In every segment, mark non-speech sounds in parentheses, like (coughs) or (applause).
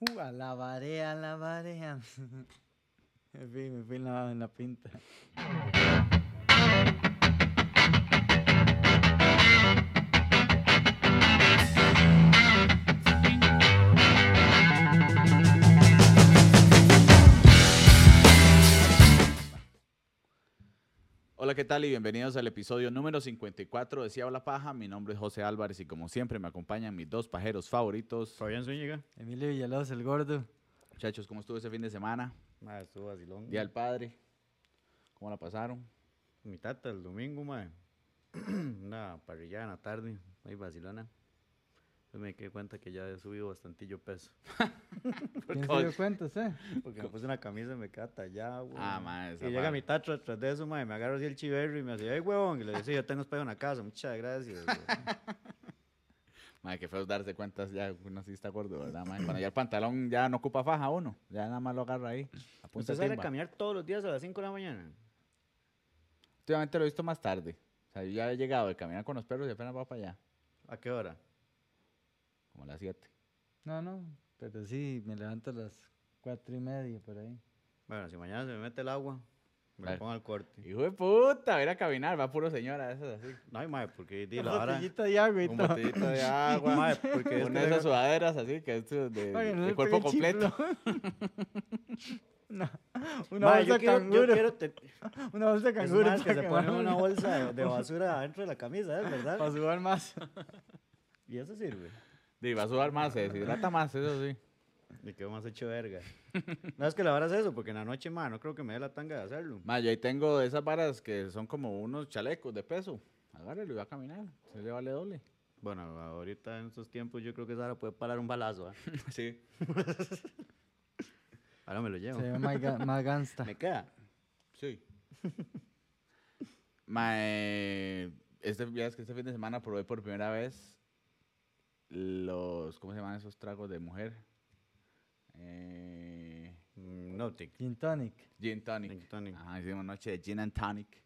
Uh, alabaré, alabaré. (laughs) Me fui en la, en la pinta. Hola, ¿qué tal? Y bienvenidos al episodio número 54 de Si Habla Paja. Mi nombre es José Álvarez y como siempre me acompañan mis dos pajeros favoritos. Fabián Zúñiga. Emilio Villalobos, el gordo. Muchachos, ¿cómo estuvo ese fin de semana? Madre, estuvo vacilón. Día del Padre. ¿Cómo la pasaron? Mi tata el domingo, madre. (clears throat) Una parrillada en la tarde, ahí vacilona. Pues me quedé cuenta que ya he subido bastantillo peso. (laughs) ¿Quién se dio cuenta, usted? Porque me puse una camisa y me queda tallado, güey. Ah, madre, Y llega mi tata tras de eso, madre, me agarro así el chiverro y me hace, ay, huevón. Y le dice, yo tengo espejo en la casa, muchas gracias. güey". (laughs) Madre, qué feo darse cuenta ya uno sí está gordo, ¿verdad, madre? Cuando ya el pantalón ya no ocupa faja uno, ya nada más lo agarra ahí. ¿Usted sale a caminar todos los días a las 5 de la mañana? Últimamente lo he visto más tarde. O sea, yo ya he llegado de caminar con los perros y apenas va para allá, ¿A qué hora? Como a las 7. No, no, pero sí, me levanto a las cuatro y media por ahí. Bueno, si mañana se me mete el agua, me Vale. lo pongo al corte. Hijo de puta, va a ir a caminar, va puro señora, eso es así. No, madre, porque di, Una la hora... botellita de agua y Un todo. botellito de agua. (laughs) Madre, porque es Una que de esas sudaderas así, que es de, de- no de cuerpo completo. chiflo. (laughs) (laughs) una una Madre, bolsa de quiero, canguro. te- Una bolsa de canguro. maes que para se que ponen me- una bolsa de, de basura adentro de la camisa, ¿es verdad? Para sudar más. Y eso sirve. (laughs) Y va a sudar más, se deshidrata más, eso sí. Me quedo más hecho verga. No es que la vara es eso, porque en la noche, ma, no creo que me dé la tanga de hacerlo. Ma, yo ahí tengo esas varas que son como unos chalecos de peso. Agárrelo y va a caminar. Se le vale doble. Bueno, ahorita en estos tiempos yo creo que esa vara puede parar un balazo. ¿ah? (laughs) Sí. (laughs) Ahora me lo llevo. Se ve más, ga- más gangsta. Me queda. Sí. Ma, eh, este, ya es que este fin de semana probé por primera vez los, ¿cómo se llaman esos tragos de mujer? Eh, Mm, Nautic. Gin tonic. Gin tonic. Gin tonic. Ajá, hicimos noche de gin and tonic.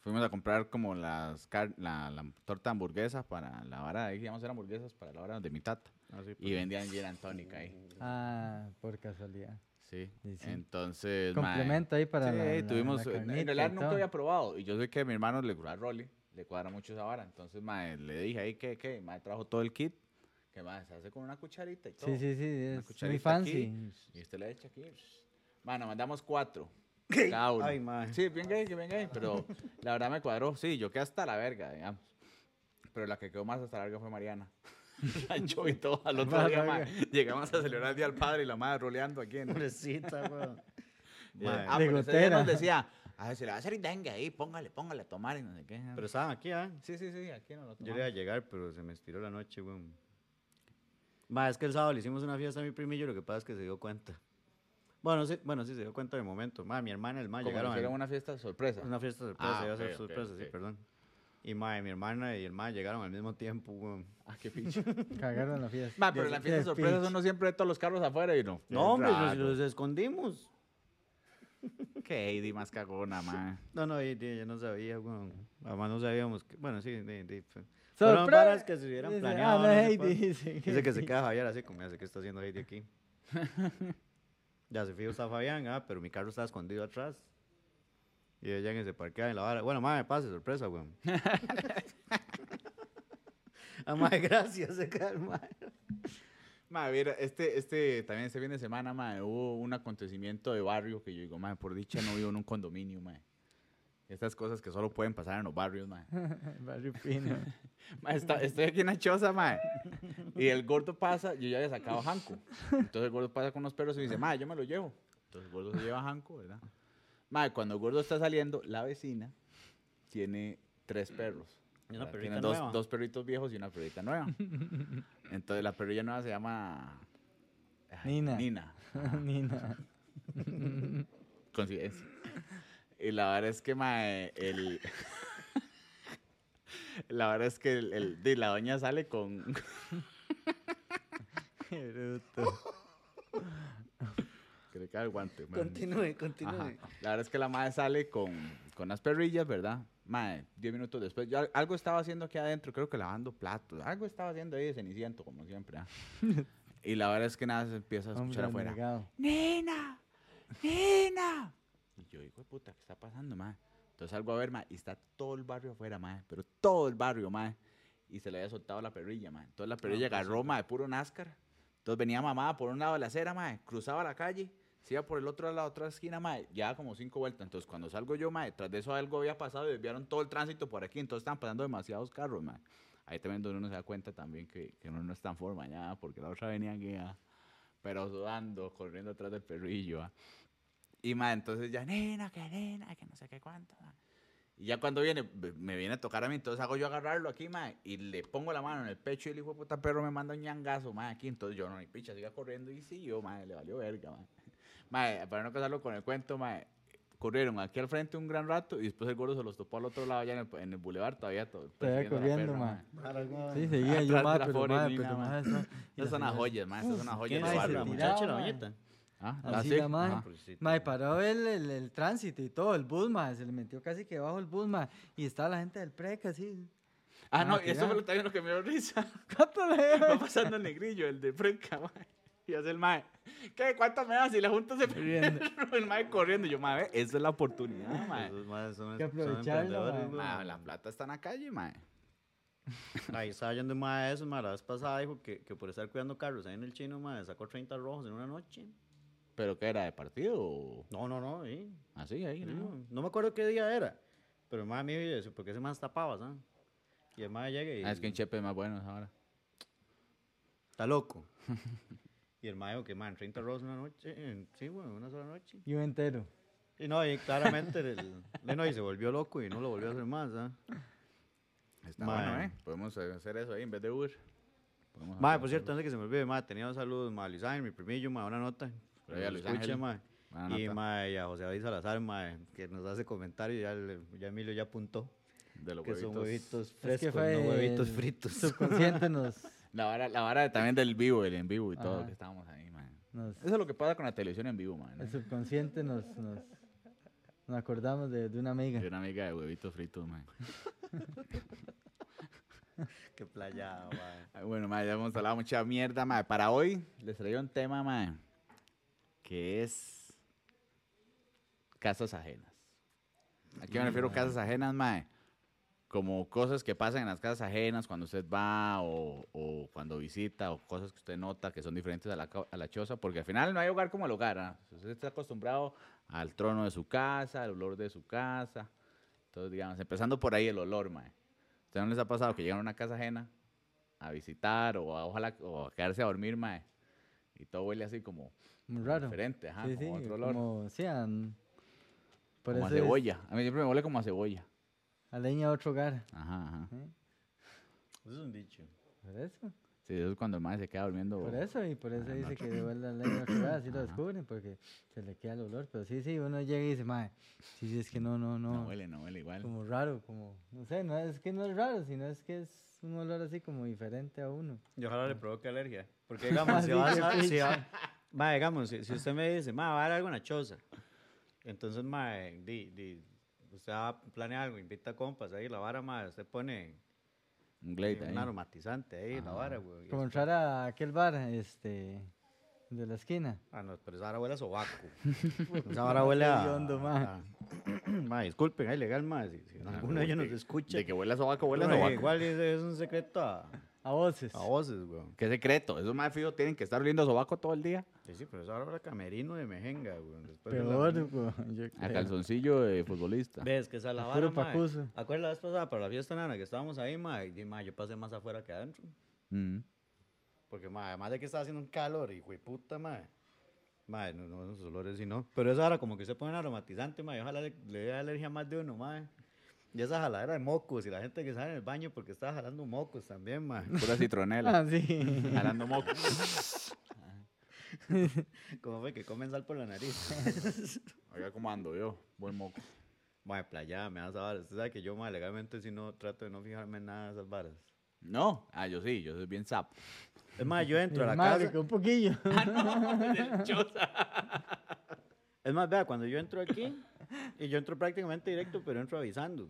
Fuimos a comprar como las car- la, la torta hamburguesa para la vara, a hacer hamburguesas para la vara de mi tata. Ah, sí, Y pues. vendían gin and tonic ahí. Ah, por casualidad. Sí. Sí, sí. Entonces, mae, Complemento ahí para sí, la, la- tuvimos, la en realidad nunca todo. había probado. Y yo sé que a mi hermano le gusta Rolly, le cuadra mucho esa vara. Entonces, mae, le dije ahí que, que, mae, trajo todo el kit. Que mae, se hace con una cucharita y todo. Sí, sí, sí, Una es muy cucharita fancy. aquí, y usted le echa aquí. Bueno, mandamos cuatro. (laughs) Cada uno. Ay, mae. Sí, bien gay, que bien gay. Pero la verdad me cuadró. Sí, yo quedé hasta la verga, digamos. Pero la que quedó más hasta la verga fue Mariana. (laughs) Yo y todo al otro Más día, mae, llegamos a celebrar el Día del Padre y la madre roleando aquí en... Pobrecita, (laughs) weón. Yeah. Mae. Ah, De pero ese día gotera. nos decía, a ver, se le va a hacer dengue ahí, póngale, póngale a tomar y no sé qué. Pero estaban aquí, ¿ah? sí, sí, sí, aquí no lo Yo le iba a tomamos. llegar, pero se me estiró la noche, weón. Ma, es que el sábado le hicimos una fiesta a mi primillo, lo que pasa es que se dio cuenta. Bueno, sí, bueno, sí, se dio cuenta de momento. Ma, mi hermana y el ma Como llegaron. fuera al- una fiesta sorpresa. Una fiesta sorpresa, Ah, iba a ser ok, sorpresa, sí, ok. perdón. Y ma, mi hermana y el ma llegaron al mismo tiempo, weón. Ah, qué pinche. (laughs) Cagaron la fiesta. Ma, pero en la fiesta Qué sorpresa uno siempre ve todos los carros afuera y no. No, hombre, los, los escondimos. (laughs) Qué Heidi más cagona, ma. No, no, y, y, yo no sabía, weón. Además no sabíamos que, bueno, sí, de, de, fue- fueron ¡Sorpresa! varas que se hubieran planeado. Ah, no, no Heidi, dice. Dice que se queda Javier así, como hace que está haciendo Heidi aquí. (laughs) ya se fijo está Fabián, ah, pero mi carro está escondido atrás. Y ella en se parquea en la vara. Bueno, madre, pase, sorpresa, weón. (laughs) ah, madre, gracias, se madre. Ma, mira, este, este, también este fin de semana, ma, hubo un acontecimiento de barrio que yo digo, ma, por dicha no vivo en un condominio, ma. Estas cosas que solo pueden pasar en los barrios, ma. (laughs) Barrio fino. (laughs) Ma, está- estoy aquí en la choza, ma. Y el gordo pasa, yo ya había sacado a Janko. Entonces el gordo pasa con los perros y dice, ma, yo me lo llevo. Entonces el gordo se lleva a Janko, ¿verdad? Ma, cuando el gordo está saliendo, la vecina tiene tres perros. Y una perrita Tiene dos, nueva. dos perritos viejos y una perrita nueva. (laughs) Entonces la perrilla nueva se llama... Nina. Nina. Nina. Coincidencia. Y la verdad es que, mae, el... (laughs) la verdad es que el, la doña sale con... (laughs) Bruto. que mae. Continúe, continúe. Ajá. La verdad es que la madre sale con, con las perrillas, ¿verdad? Madre, diez minutos después, yo algo estaba haciendo aquí adentro, creo que lavando platos, algo estaba haciendo ahí de ceniciento, como siempre. ¿ah? (laughs) Y la verdad es que nada se empieza a Hombre escuchar afuera. abnegado. ¡Nena! ¡Nena! Y yo, hijo de puta, ¿qué está pasando, mae? Entonces salgo a ver, mae, y está todo el barrio afuera, mae. Pero todo el barrio, mae. Y se le había soltado la perrilla, mae. Entonces la perrilla agarró, mae, puro NASCAR. Entonces venía mamá por un lado de la acera, mae. Cruzaba la calle. Se iba por el otro lado, la otra esquina, mae. Ya como cinco vueltas. Entonces cuando salgo yo, mae, tras de eso algo había pasado y desviaron todo el tránsito por aquí. Entonces estaban pasando demasiados carros, mae. Ahí también donde uno se da cuenta también que, que uno no está en forma ya, porque la otra venía aquí, pero sudando, corriendo atrás del perrillo. ah. Y ma, entonces ya, nena, que nena, que no sé qué cuánto. ma. Y ya cuando viene, me viene a tocar a mí, entonces hago yo agarrarlo aquí, ma, y le pongo la mano en el pecho y el hijo de puta perro me manda un ñangazo, ma, aquí. Entonces yo no, ni picha, siga corriendo y sí, yo, ma, le valió verga, ma. (laughs) Ma, para no casarlo con el cuento, ma, corrieron aquí al frente un gran rato y después el gordo se los topó al otro lado, allá en el, en el boulevard, todavía todo. Todavía la corriendo, perra, ma. Sí, seguía yo, ma, pero, ma, pero, ma. la son las joyas, ma, estas son las joyas ¿Quién del ma, la muchacha, bañeta? Ah, Así sí, la ma. Ma, y paró el, el, el tránsito y todo, el bus, ma, se le metió casi que bajo el bus, ma, y estaba la gente del PREC así. Ah, no, y eso fue lo, también lo que me dio risa. (laughs) ¿Cuánto le Va pasando el negrillo, el de (laughs) mae. Y hace el mae. ¿Qué? ¿Cuánto me das? Y la junta se (laughs) Riendo. El mae corriendo. Y yo, mae, esa es la oportunidad, mae. Esos madres son, Que son emprendedores, ma. Mae, la plata está en la calle, mae. Ahí estaba yendo mae de esos, mae, la vez pasada dijo que, que por estar cuidando carros ahí en el chino, mae, sacó 30 rojos en una noche. ¿Pero qué era? ¿De partido o...? No, no, no, sí. Así, ahí, ¿no? No me acuerdo qué día era. Pero el mae me dice, ¿por qué ese más tapaba, sabes? Y el mae llega y Ah, es que en Chepe es más bueno ahora. está loco. (laughs) y el dijo que, man, 30 rojos en una noche. sí, güey, una sola noche. Yo entero. Y no, y claramente el, (laughs) le- no, y se volvió loco y no lo volvió a hacer más, ¿ah? Está bueno, ¿eh? Podemos hacer eso ahí en vez de Uber. Hacer por cierto, antes que se me olvide, mae, tenía saludos, mae, a Luis Ángel, mi primillo, mae, una nota. Por ahí a Nos Luis escucha, Ángel. mae. Y, mae, y a José David Salazar, mae, que nos hace comentarios, ya, le- ya Emilio ya apuntó, De los que son huevitos. huevitos Es que frescos, no huevitos fritos. Subconsciente (laughs) nos, La vara, la vara también del vivo, el en vivo y todo, Ajá. que estábamos ahí, mae. nos- Eso es lo que pasa con la televisión en vivo, man. el subconsciente nos, nos, nos acordamos de, de una amiga. De una amiga de huevitos fritos, man. (laughs) Qué playa, mae. Bueno, ma, ya hemos hablado mucha mierda, ma. Para hoy les traigo un tema, ma, que es casas ajenas. ¿A qué me refiero casas ajenas, ma? Como cosas que pasan en las casas ajenas cuando usted va o, o cuando visita o cosas que usted nota que son diferentes a la, a la choza, porque al final no hay hogar como el hogar. ¿ah? Usted está acostumbrado al trono de su casa, al olor de su casa. Entonces, digamos, empezando por ahí el olor, ma. ¿Usted no les ha pasado que llegan a una casa ajena a visitar o a, ojalá o a quedarse a dormir, mae. Y todo huele así como Muy raro. diferente, ajá, sí, como sí, otro olor. Como, como, sí, an- por a eso es cebolla. A mí siempre me huele como a cebolla. a leña otro hogar. Ajá, ajá. ¿eh? Eso es un dicho. Por eso, Sí, eso es cuando el mae se queda durmiendo. por eso, y por eso dice no. que huele a leña otro hogar, así lo Ajá. descubren, porque se le queda el olor. Pero sí, sí, uno llega y dice, mae, sí, sí, es que no, no, No, no. huele, no huele igual. como raro, como, no sé, no es que no es raro, sino es que es un olor así como diferente a uno. Y ojalá le provoque alergia. Porque, digamos, (laughs) si vas a... Si va, ma, digamos, si, si usted me dice, ma, va a dar algo en la choza. Entonces, ma, di, di, usted va a planear algo, invita compas ahí, la vara, ma, usted pone Un glade un ahí. aromatizante ahí, la Ah. vara, güey. Como entrar a aquel bar, este, de la esquina. Ah, no, pero esa vara huele a sobaco. (laughs) esa vara huele a... ma. a- ma, (clears throat) disculpen, es legal, ma, si, si Ah, alguno de ellos nos escucha. De que huele a sobaco, huele a sobaco. Igual es, es un secreto a, A voces. a voces, güey. ¿Qué secreto? Esos más fijos tienen que estar oliendo a sobaco todo el día. Sí, sí, pero esa vara huele a camerino de mejenga, güey. después de la- Peor, A calzoncillo de futbolista. Ves que esa es la A vara, puro mae. ¿Acuerdas la vez pasada para la fiesta nana que estábamos ahí, ma? Y, ma, yo pasé más afuera que adentro. Mm. Porque, ma, además de que estaba haciendo un calor, hijo de puta, ma. Ma, no, no, esos olores sí no. Pero esa ahora como que se pone aromatizante, ma, y ojalá le, le dé alergia a más de uno, ma. Y esa jaladera de mocos y la gente que sale en el baño porque estaba jalando mocos también, ma. (laughs) Pura citronela. Ah, sí. jalando moco. Como fue que comen sal por la nariz. (laughs) Oiga cómo ando yo. Buen moco. ma, playa, me das varas. Usted sabe que yo, ma, legalmente si no trato de no fijarme en nada de esas varas. No. Ah, yo sí. Yo soy bien sapo. Es más, yo entro a la Madre, casa. que un poquillo. (laughs) Es más, vea, cuando yo entro aquí, y yo entro prácticamente directo, pero entro avisando.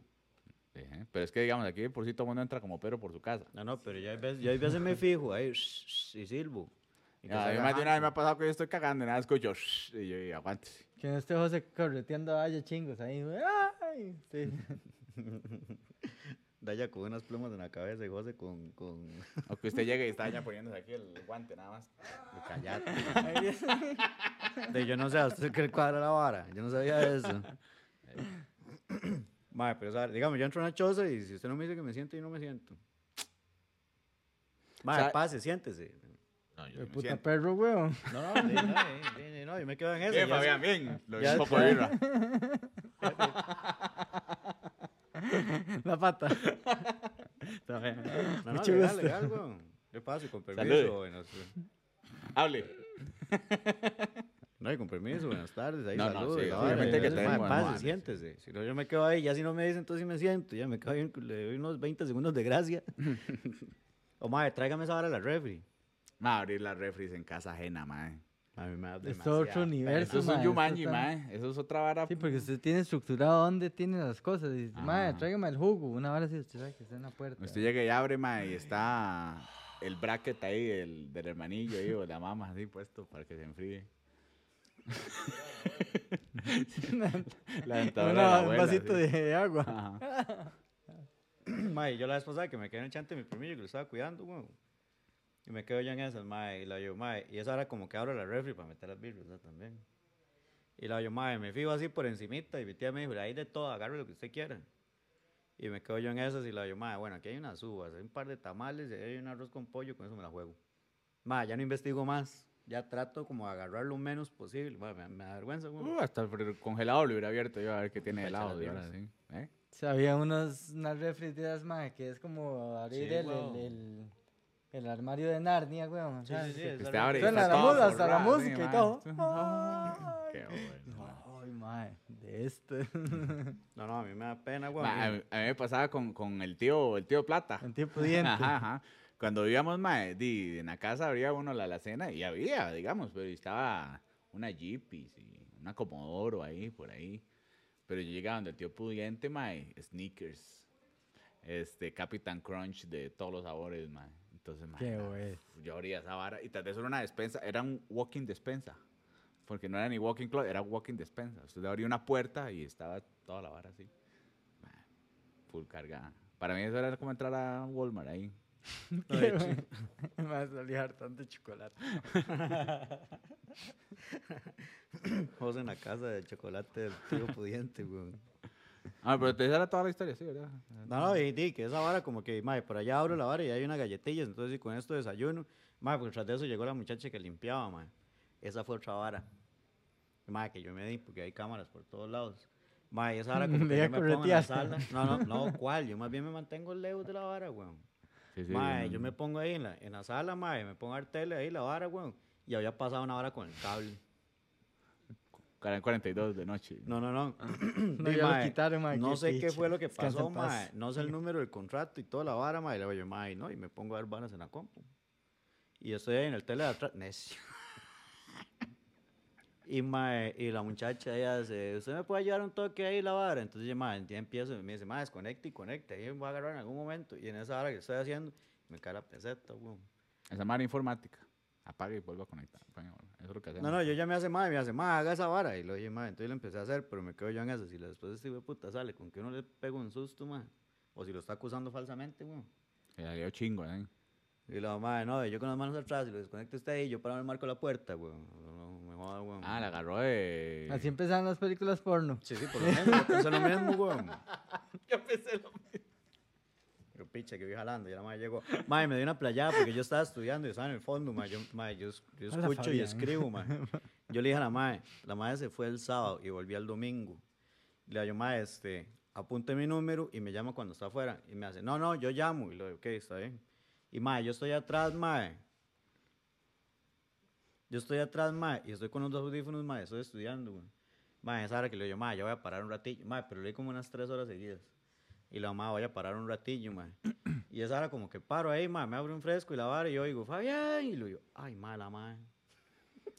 Sí, ¿eh? Pero es que, digamos, aquí por sí todo el mundo entra como Pedro por su casa. No, no, pero ya hay veces, ya hay veces me fijo ahí y silbo. Y que a mí más de una vez me ha pasado que yo estoy cagando y nada escucho. "Shh", y yo, y aguántese. Que no esté José correteando a Vaya chingos ahí. Ay, sí. (laughs) Daya con unas plumas en la cabeza y José con... con... O que usted llegue y está ya poniéndose aquí el guante nada más. Callate. De yo no sé, ¿a usted que cuadra la vara? Yo no sabía eso. Madre, pero, ¿sabe? digamos, yo entro a una choza y si usted no me dice que me siento, yo no me siento. (tsk) Madre, Sabe- pase, siéntese. No, yo De me puta siento. perro, weón. No, no, no, di- no, yo me quedo en eso. Bien, ya Fabián, bien. Lo poco de birra. La pata. (laughs) Está bien. No, no, Mucho legal, gusto. legal, weón. ¿Qué pasa? Con permiso, Salude. buenas, Hable. (laughs) No, y con permiso, buenas tardes, ahí (laughs) No, no, saludos. sí, la obviamente vara, que madre, pase, madre, sí. siéntese. Si no, yo me quedo ahí, ya si no me dicen, entonces sí me siento, ya me quedo ahí, le doy unos 20 segundos de gracia. (laughs) o madre, tráigame esa hora a la refri. Ma, abrir las refris en casa ajena, mae. A mí me da Es otro universo. Eso es un Yumanji, mae. Eso es otra vara. Sí, porque usted tiene estructurado dónde tiene las cosas. Y dice, madre, Ajá. tráigame el jugo. Una hora sí, usted sabe que está en la puerta. Usted llega y abre, mae, y está el bracket ahí del, del hermanillo ahí, o la mamá así puesto para que se enfríe. La dentadura de la Una- un vasito sí. de agua. Mae, yo la vez pasada que me quedé en el chante de mi primillo que lo estaba cuidando, weón. Y me quedo yo en esas, mae, y la yo, mae, y esa hora como que abro la refri para meter las birras. También. Y la yo, mae, me fijo así por encimita y mi tía me dijo, ahí de todo, agarre lo que usted quiera. Y me quedo yo en esas y la yo, mae, bueno, aquí hay unas uvas, hay un par de tamales, y hay un arroz con pollo, con eso me la juego. Mae, ya no investigo más, ya trato como de agarrar lo menos posible, mae, me, me da vergüenza, weón. Uh, hasta el lo hubiera abierto yo a ver qué tiene helado. sí. ¿Eh? Había unos, unas esas, madre, que es como abrir Sí, el, weón. el, el, el armario de Narnia, o Sí, sí, sí, que esa Usted abre Suena la música, hasta la sí, música y mae. todo. (laughs) Ay. Qué bueno. Ay, madre, de esto. (laughs) No, no, a mí me da pena. Ma, a, mí, a mí me pasaba con, con el tío, el tío Plata. En tiempo diente. Ajá, ajá. Cuando vivíamos, en la casa abría uno la alacena y había, digamos, pero estaba una Jeepis y una Comodoro ahí, por ahí. Pero yo llegaba donde el tío pudiente, mae, sneakers, este, Captain Crunch de todos los sabores, mae. Entonces, mae, Qué yo abría esa vara y tal vez era una despensa, era un walking despensa. Porque no era ni walking closet, era walking despensa. Usted abría una puerta y estaba toda la vara así. mae, Full cargada. Para mí eso era como entrar a Walmart ahí. (laughs) Güey. (laughs) Me va a salir hartante chocolate. (laughs) José en la casa del chocolate del tío pudiente, weón. Ah, pero esa era toda la historia, sí, ¿verdad? No, no, y di que esa vara como que, madre, por allá abro la vara y hay unas galletillas, entonces y con esto desayuno. Madre, pues tras de eso llegó la muchacha que limpiaba, madre. Esa fue otra vara. Madre, que yo me di, porque hay cámaras por todos lados. Madre, esa vara como que yo me pongo en la sala. No, no, no, ¿cuál? Yo más bien me mantengo lejos de la vara, weón. Sí, sí. Mae, yo me pongo ahí en la, en la sala, mae, me pongo a ver tele ahí, la vara, weón. Y había pasado una hora con el cable. Eran 42 de noche. No, no, no. (clears throat) No, Di, ya lo mae, quitaron, mae, No qué sé qué fue lo que pasó, mae. No sé el número del contrato y toda la vara, mae. Y le digo mae, no, y me pongo a ver varas en la compu. Y yo estoy ahí en el tele de atrás, necio. Y, mae, y la muchacha, ella dice, ¿usted me puede ayudar un toque ahí la vara? Entonces, yo, mae, ya empiezo y me dice, mae, desconecte y conecte. Ahí me voy a agarrar en algún momento. Y en esa hora que estoy haciendo, me cae la peseta, weón. Esa madre informática. Apaga y vuelve a conectar. Y. Eso es lo que hacemos. No, no, yo ya me hace madre, me hace madre, haga esa vara. Y lo dije, entonces lo empecé a hacer, pero me quedo yo en eso. Si después este de puta sale con que uno le pega un susto, madre. O si lo está acusando falsamente, weón. Que ya dio chingo, ¿eh? Y la madre, no, yo con las manos atrás y lo desconecto usted ahí, yo para el marco la puerta, weón. Me weón. Ah, la agarró de... Así empezaron las películas porno. Sí, sí, por lo menos, yo pensé lo mismo, weón. (laughs) Yo pensé lo mismo. Pero picha, que voy jalando, ya la madre llegó. Madre, me dio una playada porque yo estaba estudiando y estaba en el fondo, madre. Yo, madre, yo, yo escucho y escribo, madre. (laughs) Yo le dije a la madre, la madre se fue el sábado y volví el domingo. Le digo, madre, este, apunte mi número y me llama cuando está afuera. Y me hace, no, no, yo llamo. Y le digo, ok, está bien. Y madre, yo estoy atrás, madre. Yo estoy atrás, madre, y estoy con los dos audífonos, madre, estoy estudiando, güey. Madre, esa hora que le digo, madre, yo voy a parar un ratillo. Madre, pero leí como unas tres horas seguidas. Y la mamá, voy a parar un ratillo, madre. (clears throat) Y esa hora como que paro ahí, madre, me abre un fresco y la vara y yo digo, Fabián, y lo digo, ay, madre, la madre.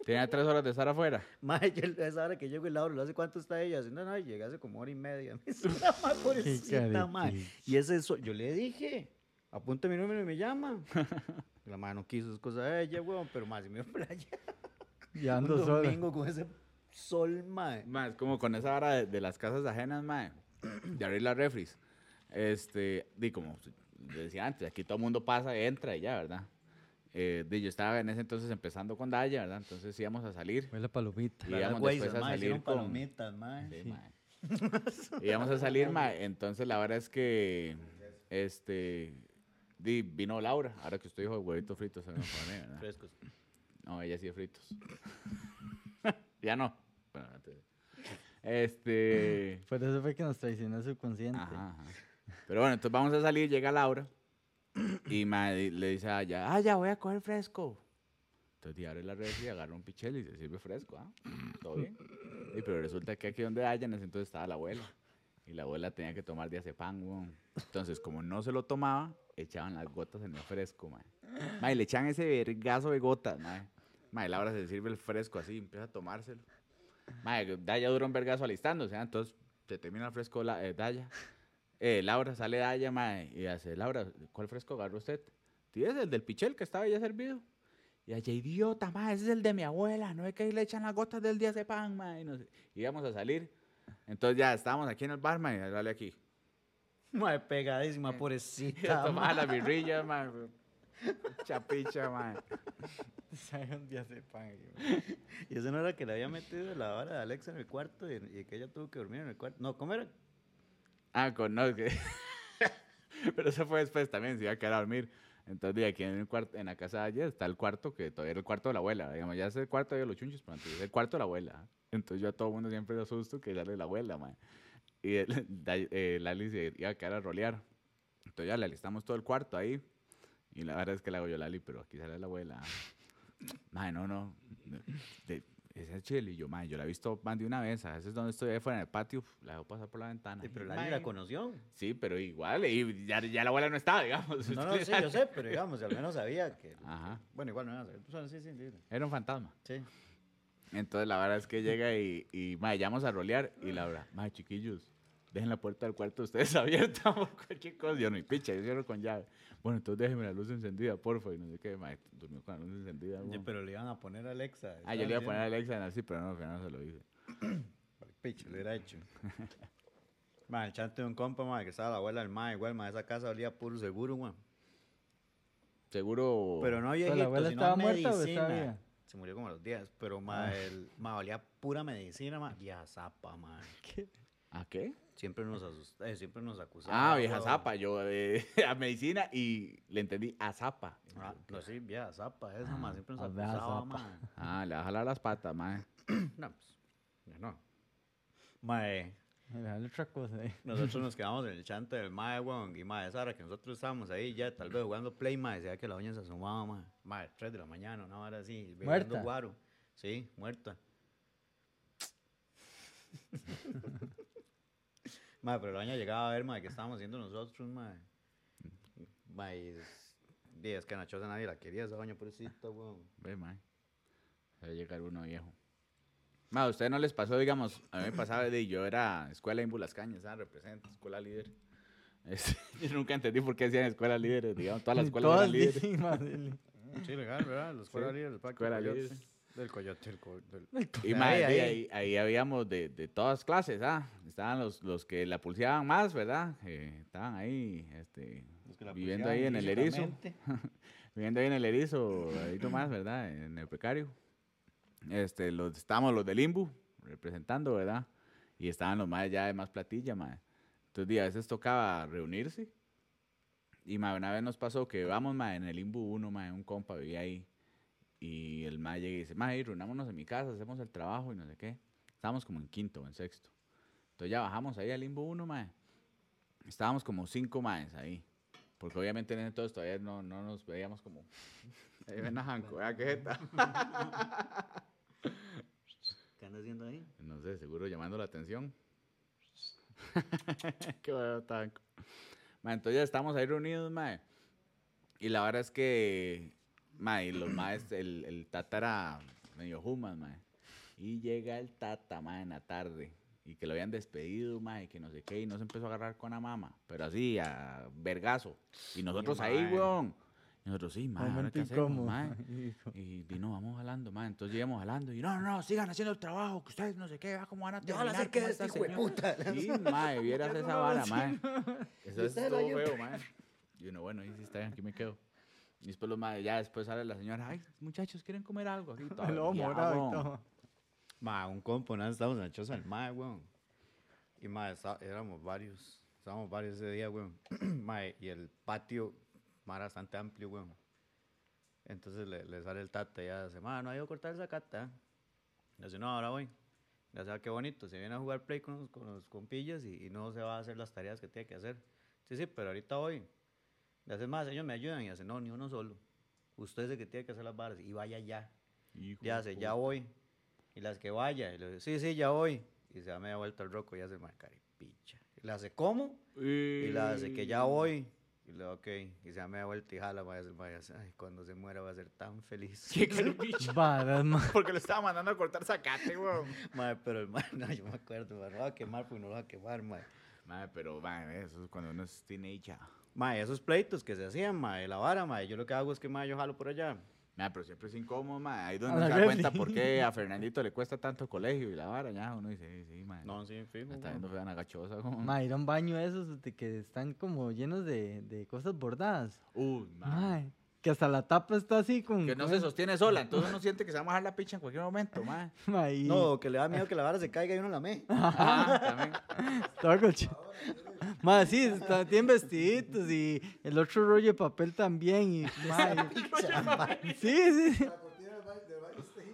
Tenía tres horas de estar afuera. (laughs) Madre, yo esa hora que llego y la abro, ¿hace cuánto está ella? Así, no, no, llega hace como hora y media. (laughs) Me dice, la madre, (laughs) pobrecita, carepicha. Y ese, so- yo le dije, apunte mi número y me llama. La madre no quiso esas cosas de ella, weón, pero más, se me (laughs) playa. Y Un ando solo. domingo con ese sol, mae. Más como con esa vara de, de las casas ajenas, mae, de abrir las refris. Este, di como decía antes, aquí todo el mundo pasa, entra y ya, ¿verdad? Eh, di, yo estaba en ese entonces empezando con Daya, ¿verdad? Entonces íbamos a salir. Huele a palomita. Y íbamos güeyes, después a mae, salir con... palomitas, mae. Sí, mae. íbamos a salir, mae. Entonces la verdad es que, este, di, vino Laura, ahora que usted dijo huevitos fritos, se me pone, ¿verdad? Frescos. No, ella sí de fritos. (laughs) ya no. Bueno, antes. Este. Por eso fue que nos traicionó el subconsciente. Ajá, ajá. Pero bueno, entonces vamos a salir, llega Laura y le dice a ella, ah, ya voy a coger fresco. Entonces abre la red y agarra un pichel y se sirve fresco, ¿ah? Todo bien. Y, pero resulta que aquí donde hay, en ese entonces estaba la abuela. Y la abuela tenía que tomar diazepam, weón. Entonces, como no se lo tomaba, echaban las gotas en el fresco, ma. Ma, y le echan ese vergazo de gotas, ma. Ma, y Laura se sirve el fresco así, empieza a tomárselo. Ma, Daya dura un vergazo alistándose, ¿ah? entonces se termina el fresco la, eh, Daya. Eh, Laura, sale Daya, ma, y hace, Laura, ¿cuál fresco agarró usted? Tienes el del pichel que estaba ya servido. Y ella, idiota, ma, ese es el de mi abuela, no es que ahí le echan las gotas del día de pan, ma. Y, no sé. Y íbamos a salir. Entonces ya estábamos aquí en el bar, ma, y dale aquí. (laughs) Mae, pegadísima, (laughs) pobrecita. tomaba la birrilla, ma. (laughs) Chapicha, ma. Sabe un diazepam. Y eso no era que le había metido la vara de Alexa en el cuarto y, y que ella tuvo que dormir en el cuarto. No, ¿cómo era? Ah, con no, que... Pero eso fue después también, se iba a quedar a dormir. Entonces, aquí en, el cuarto, en la casa de ayer está el cuarto, que todavía era el cuarto de la abuela. Digamos, ya es el cuarto de los chunchos, pero antes es el cuarto de la abuela. Entonces yo a todo el mundo siempre le asusto que darle la abuela, man. Y (laughs) eh, Lali se iba a quedar a rolear. Entonces ya le alistamos todo el cuarto ahí. Y la verdad es que le hago yo Lali, pero aquí sale la abuela. Mae, no, no. Ese es chile. Y yo, mae, yo la he visto más de una vez. A veces donde estoy afuera en el patio, la dejo pasar por la ventana. Sí, pero la mae, la conoció. Sí, pero igual, y ya, ya la abuela no estaba, digamos. No, no, (laughs) sí, yo sé, pero digamos, al menos sabía que. Ajá. Bueno, igual no iba a saber. Tú sabes, sí, sí, sí. Era un fantasma. Sí. Entonces la verdad es que llega y, y mae, llamamos a rolear y Laura, mae, chiquillos, dejen la puerta del cuarto de ustedes (laughs) abierta por cualquier cosa. Yo no, y picha, yo cierro con llave. Bueno, entonces déjenme la luz encendida, porfa, y no sé qué, mae, durmió con la luz encendida. Sí, weón. pero le iban a poner a Alexa. Ah, yo le iba a poner a Alexa en así, pero no, al final no se lo hice. Picho, lo hubiera hecho. (laughs) Ma, el chante de un compa, ma, que estaba la abuela del ma, igual, ma, esa casa olía puro seguro, ma. Seguro. Pero no ¿Pero viejito, la abuela sino estaba muerta o medicina. estaba viva? Se murió como a los 10, pero ma, el, ma, olía pura medicina, ma, vieja zapa, ma. (laughs) ¿A qué? Siempre nos asustaba, siempre nos acusaba. Ah, vieja zapa, yo eh, (laughs) a medicina y le entendí a zapa. Ah, no, sí, vieja zapa, esa, ma, siempre nos ah, acusaba, zapa. ma. Ah, le va a jalar las patas, mae. (clears throat) No, pues, ya no. Ma, eh, Mira, dale otra cosa ahí. Nosotros nos (laughs) quedamos en el chante del mae, weón, y mae, esa hora que nosotros estábamos ahí ya tal vez jugando play, mae, decía que la doña se asomaba, mae, mae, 3 de la mañana, una hora así, ¿Muerta? guaro, sí, muerta. (laughs) mae, pero la doña llegaba a ver, mae, qué estábamos haciendo nosotros. Mae, y es, es que a Nachosa nadie la quería, esa doña pobrecita, weón. Ve, mae. Va a llegar uno viejo. Ma, ¿a ustedes no les pasó, digamos, a mí me pasaba de yo era escuela en Las Cañas, ¿sabes? Representa, escuela líder. (laughs) Este, yo nunca entendí por qué decían escuela líder, digamos, todas las escuelas Todas eran líderes. (laughs) madre. Sí, legal, ¿verdad? La escuela Sí, líder Parque escuela líder. Del Coyote, el co- del- Y Ahí, ma, de ahí. ahí, ahí, habíamos de, de todas clases, ¿ah? Estaban los, los que la pulseaban más, ¿verdad? Eh, estaban ahí, este, viviendo ahí en el erizo. (laughs) viviendo ahí en el erizo, ahí nomás, ¿verdad? En el precario. Este, los, estábamos los del Limbu representando, ¿verdad? Y estaban los más ya de más platilla, mae. Entonces, a veces tocaba reunirse. Y mae, una vez nos pasó que vamos, mae, en el Limbu uno, mae, un compa vivía ahí. Y el mae llega y dice, mae, reunámonos en mi casa, hacemos el trabajo y no sé qué. Estábamos como en quinto o en sexto. Entonces ya bajamos ahí al Limbu uno, mae. Estábamos como cinco maes ahí. Porque obviamente en entonces todavía no, no nos veíamos como... (laughs) Ahí ven a Janko, vea qué jeta. ¿Qué anda haciendo ahí? No sé, seguro llamando la atención. (laughs) qué bueno, Tanco. Ma, entonces ya estamos ahí reunidos, mae. Y la verdad es que, mae, los maes, el, el tata era medio humas, mae. Y llega el tata, mae, en la tarde. Y que lo habían despedido, mae, que no sé qué. Y nos empezó a agarrar con la mama. Pero así, a vergazo. Y nosotros ahí, weón. Y nosotros, sí, mae, ¿ahora qué hacemos, mae? (laughs) Y vino, vamos jalando, mae. Entonces llegamos jalando y no, no, no, sigan haciendo el trabajo, que ustedes no sé qué, va cómo van a Yo la terminar. sé que cómo es esta hijo de señora". puta. Sí, mae, vieras esa vara, mae. (laughs) Eso es todo feo, mae. Y uno, bueno, ahí sí está bien, aquí me quedo. Y después los mae, ya después sale la señora, ay, muchachos, ¿quieren comer algo? Aquí, todo (laughs) el morado y todo. Ma, un compo, nada, estábamos en la choza del mae, weón. Y ma, está- éramos varios, estábamos varios ese día, weón. (clears throat) ma, y el patio, ma, era bastante amplio, weón. Entonces le, le sale el tata y ya dice, ma, no ha ido a cortar esa cata. Y dice, no, ahora voy. Ya sabe qué bonito, se viene a jugar play con los, con los compillas y, y no se va a hacer las tareas que tiene que hacer. Sí, sí, pero ahorita voy. Le hace más, ellos me ayudan y hace, no, ni uno solo. Usted es el que tiene que hacer las varas y vaya ya. Hijo sé, puta. ya voy. Y las que vaya. Y le dice, sí, sí, ya voy. Y se da media vuelta al roco y hace más caripicha. Y le hace, ¿cómo? Y le hace que ya voy. Y le ok. Y se da media vuelta y jala. Vaya, vaya, ay, cuando se muera va a ser tan feliz. (laughs) Qué ma. (laughs) Porque le estaba mandando a cortar zacate, weón. (laughs) Mae, pero el mae, no, yo me acuerdo, no lo va a quemar porque no lo va a quemar, mae. Mae, pero, mae, eso es cuando uno es teenager. Mae, esos pleitos que se hacían, mae, la vara, mae, yo lo que hago es que, mae, yo jalo por allá. Mae, pero siempre es incómodo, mae. Ahí donde uno se da cuenta por qué (laughs) a Fernandito le cuesta tanto el colegio y la vara, ya uno dice, sí, sí, mae. No, sí, fijo. Me está mae. viendo fea una gachosa. Como... Ma, ir a un baño esos de que están como llenos de, de cosas bordadas. Uy, mae. Que hasta la tapa está así con... Que no se sostiene sola, (laughs) entonces uno siente que se va a mojar la picha en cualquier momento. Ma, No, que le da miedo que la vara se caiga y uno la me. Ajá, (laughs) también. Ma, sí, está, tienen vestiditos y el otro rollo de papel también. Y, ma, y- sí, sí.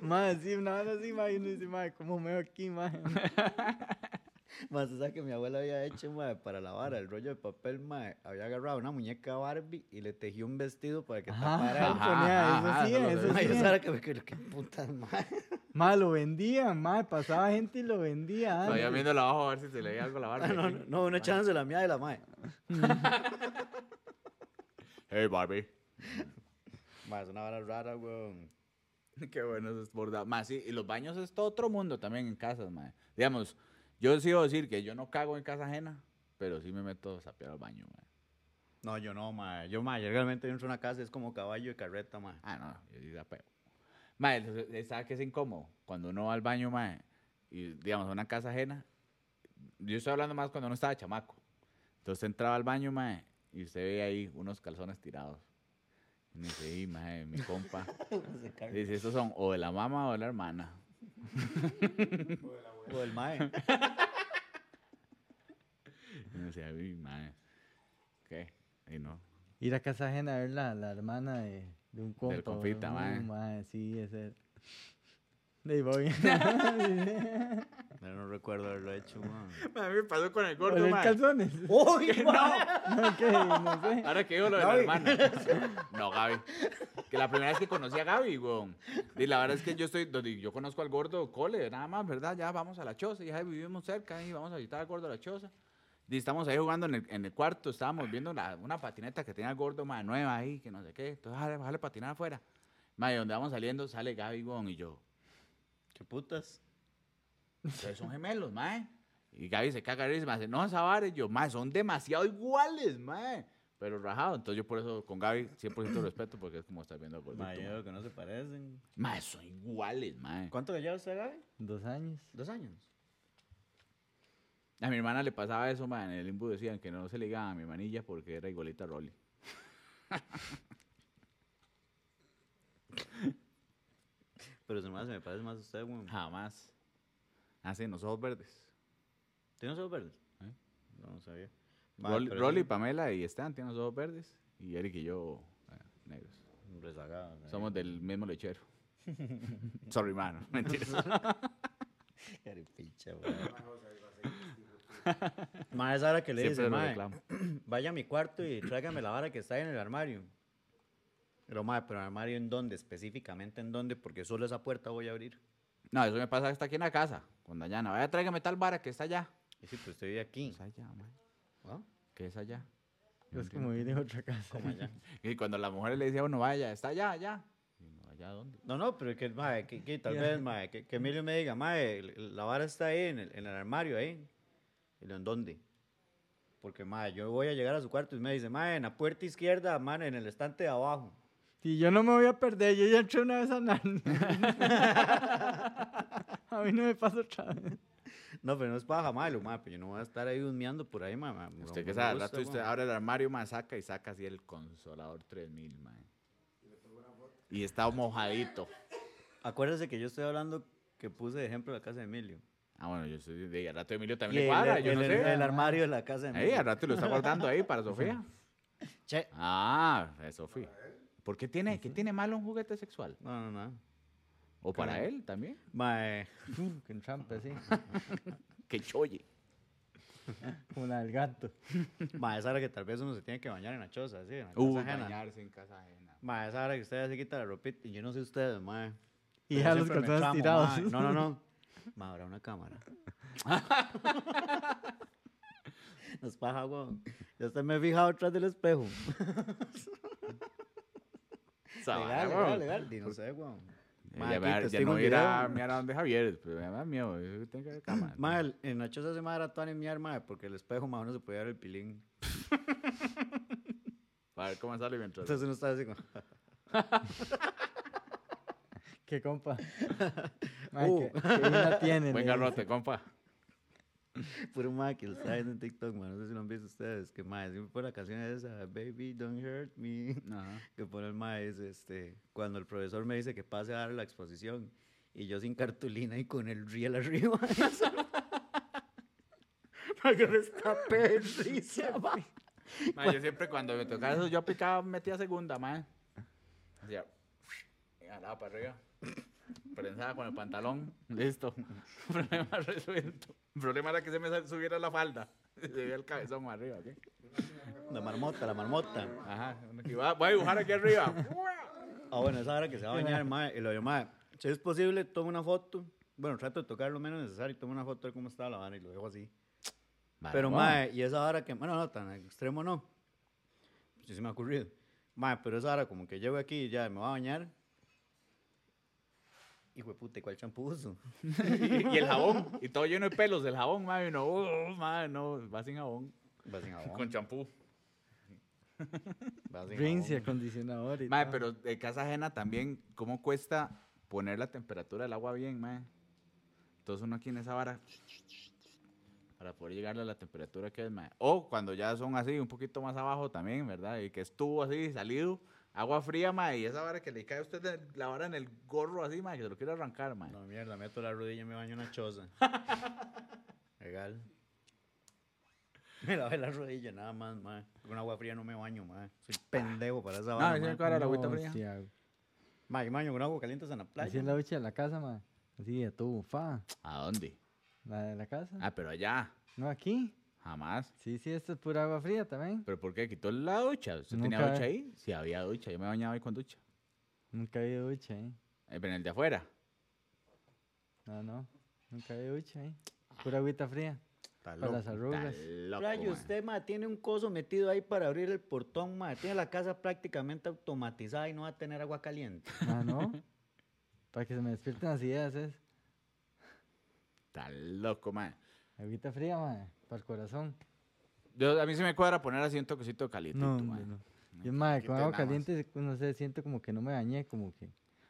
Ma, sí, una vez así, ma, y uno dice, ma, ¿cómo me veo aquí, ma? (laughs) Más o sea que mi abuela había hecho, mae, para la vara, el rollo de papel, mae, había agarrado una muñeca Barbie y le tejió un vestido para que Ajá, tapara el... Ajá, eso sí, eso lo eso sí. esa era que me quedé, qué putas, mae. Ma, lo vendían, ma, pasaba gente y lo vendía. Todavía viéndola abajo a ver si se le veía algo a la barba. No, no, no, uno echándose la mía de la mae. (laughs) Hey, Barbie. Mae, es una vara rara, weón. (laughs) Qué bueno eso es bordado. Más sí, y los baños es todo otro mundo también en casas, mae. Digamos, yo sí iba a decir que yo no cago en casa ajena, pero sí me meto a sapear al baño, mae. No, yo no, mae. Yo, mae, yo realmente entro a una casa, es como caballo de carreta, mae. Ah, no, yo sí da peo. Mae, entonces, ¿sabe qué es incómodo? Cuando uno va al baño, mae, y digamos, a una casa ajena, yo estoy hablando más cuando uno estaba chamaco. Entonces entraba al baño, mae, y usted ve ahí unos calzones tirados. Y me dice, "Y, mae, mi compa. (laughs) Dice, estos son o de la mamá o de la hermana. (laughs) (laughs) O el mae. (laughs) Y me decía, uy, mae, ¿qué? Y no. Ir a casa ajena a ver la, la hermana de, de un compa. Del compita, mae. mae, sí, ese. De ahí voy. (laughs) (laughs) No recuerdo haberlo hecho, (laughs) mae. A mí me pasó con el ¿Oler calzones? (laughs) ¡Uy, (laughs) No, ¿qué? No sé. Ahora que digo lo de Gaby. la hermana. No, Gaby. Que la primera vez que conocí a Gaby, weón. Y la verdad es que yo estoy, donde yo conozco al gordo Cole, nada más, ¿verdad? Ya vamos a la choza, ya vivimos cerca y vamos a visitar al gordo a la choza. Y estamos ahí jugando en el, en el cuarto, estábamos viendo la- una patineta que tenía el gordo más nueva ahí, que no sé qué. Entonces, jale, jale patinar afuera. Mae, donde vamos saliendo sale Gaby, weón, y yo. ¿Qué putas? Ustedes son gemelos, mae. Y Gaby se caga y me dice, no, Savares, yo, mae, son demasiado iguales, mae. Pero rajado, entonces yo por eso con Gaby 100% respeto porque es como estar viendo gordito. Mae, yo creo que no se parecen. Mae, son iguales, mae. ¿Cuánto le lleva usted, Gaby? Dos años. ¿Dos años? A mi hermana le pasaba eso, mae. En el limbo decían que no se le ligaba a mi manilla porque era igualita a Rolly. (laughs) Pero su madre se me parece más a usted, weón. Jamás. Así, los ojos verdes. ¿Tiene los ojos verdes? ¿Eh? No, no sabía. Rolly, sí, Pamela y Stan tienen los ojos verdes. Y Eric y yo, eh, negros. rezagado, ¿sabes? Somos del mismo lechero. (laughs) Sorry, mano. Mentiras. Caripicha. Mae, esa hora que le dice, (clears throat) vaya a mi cuarto y tráigame la vara que está ahí en el armario. Pero, mae, pero el armario en dónde, específicamente en dónde, porque solo esa puerta voy a abrir. No, eso me pasa hasta aquí en la casa. Con Dayana. Vaya, tráigame tal vara que está allá. Y sí, pues vive aquí. Es allá, mae. ¿no? ¿Qué es allá? Es como ir en otra casa. Como allá. (laughs) Y cuando la mujer le decía, bueno, vaya, está allá, allá. Y no, ¿allá dónde? No, no, pero que, mae, que, que tal vez, mae, que, que Emilio me diga, mae, la vara está ahí en el, en el armario, ahí. Y ¿en dónde? Porque, mae, yo voy a llegar a su cuarto y me dice, mae, en la puerta izquierda, mae, en el estante de abajo. Y yo no me voy a perder, yo ya entré una vez a Narnia. (laughs) a mí no me pasa otra vez. No, pero no es paja, malo, ma, pero yo no voy a estar ahí husmeando por ahí, ma. ma, no Usted que sabe, rato usted abre el armario, ma, saca y saca así el consolador 3000, ma. Y está mojadito. Acuérdese que yo estoy hablando que puse de ejemplo la casa de Emilio. Ah, bueno, yo soy de al rato Emilio Y también le el, cuadra, yo el- no el- sé. el armario de la casa de Ahí, Emilio. al rato lo está guardando ahí para Sofía. (laughs) Che. Ah, es Sofía. ¿Por qué tiene, qué tiene malo un juguete sexual? No, no, no. ¿O para él también? Ma, eh, (laughs) Que trampa, sí. (laughs) Que choye. Como la del gato. (laughs) ma, esa hora que tal vez uno se tiene que bañar en la choza, ¿sí? En la casa Uh, ajena. bañarse en casa ajena. Ma, esa hora que usted se quita la ropita, y yo no sé ustedes, ma. Y ya los calzones tirados. No, no, no. Ma, habrá una cámara. No es paja, weón. Yo hasta me he fijado atrás del espejo. Legal, legal, legal. Y no sé, weón. Ma, Ya, aquí ya, no ir a mirar a donde Javier, pero me da miedo, yo tengo que ver cámara. Ma, el- en la choza se me era todo en mi arma porque el espejo más uno se podía ver el pilín. (laughs) A ver cómo sale mientras. Entonces uno estaba así como, (laughs) (laughs) ¿Qué compa? Mae, Uh. que, que bien la tiene. Buen garrote, compa. (laughs) puro ma que lo está viendo en TikTok, ma. No sé si lo han visto ustedes. Que ma, siempre por la canción esa, Baby, don't hurt me. Ajá. (laughs) Que pone el ma es este, cuando el profesor me dice que pase a dar la exposición y yo sin cartulina y con el riel arriba. Para que no está risa. Ma, yo siempre cuando me tocaba eso, yo aplicaba, metía segunda, man. Hacía. Y para arriba. Prensaba con el pantalón. (laughs) Listo. (laughs) Problema resuelto. El problema era que se me subiera la falda. (laughs) Se veía el cabezón más arriba, ¿ok? La marmota, la marmota. Ajá. Y va- Voy a dibujar aquí arriba. Ah, bueno, esa hora que se va a bañar, mae, y lo digo, mae, si es posible, toma una foto. Bueno, trato de tocar lo menos necesario y toma una foto de cómo está la vara y lo dejo así. Pero, mae, y esa hora que, bueno, no, tan extremo no. Sí se me ha ocurrido. Mae, pero esa hora como que llego aquí y ya me voy a bañar. Hijo de puta, ¿y cuál champú uso? y, (laughs) y el jabón. Y todo lleno de pelos del jabón. Y no, uh, man, no, va sin jabón. Va sin jabón. Con champú. va sin Rinse, acondicionador y todo. pero de casa ajena también, ¿cómo cuesta poner la temperatura del agua bien, mae? Entonces uno aquí en esa vara, para poder llegarle a la temperatura que es, mae. O cuando ya son así, un poquito más abajo también, ¿verdad? Y que estuvo así, salido, agua fría, mae, y esa vara que le cae a usted de- la vara en el gorro así, mae, que se lo quiere arrancar, mae. No, mierda, meto la rodilla y me baño una choza. (laughs) Legal. Me lavé la rodilla nada más, mae. Con agua fría no me baño, mae. Soy pendejo para esa No, vara, ese mae. cara la agüita No, fría. hago. Mae, yo me baño con agua caliente en la playa. Así es la ducha de la casa, ma. Así, a tu bufada. ¿A dónde? La de la casa. Ah, pero allá, No, aquí. Jamás. Sí, sí, esto es pura agua fría también. ¿Pero por qué? ¿Quitó la ducha? ¿Usted tenía ducha ahí? Sí, había ducha. Yo me bañaba ahí con ducha. Nunca había ducha, ¿eh? Eh, pero en el de afuera. No, no. Nunca había ducha, ¿eh? Pura agüita fría. Está Para las arrugas. Está loco, Rayo, mae. usted, mae, tiene un coso metido ahí para abrir el portón, mae. Tiene la casa prácticamente automatizada y no va a tener agua caliente. (laughs) Ah, ¿no? Para que se me despierten las ideas, es. Está loco, man. Agüita fría, ma. Para el corazón. Yo, a mí se me cuadra poner así un toquecito calientito, No, hombre, no. Yo, ma, Quite con agua caliente, no sé, siento como que no me bañé, como que.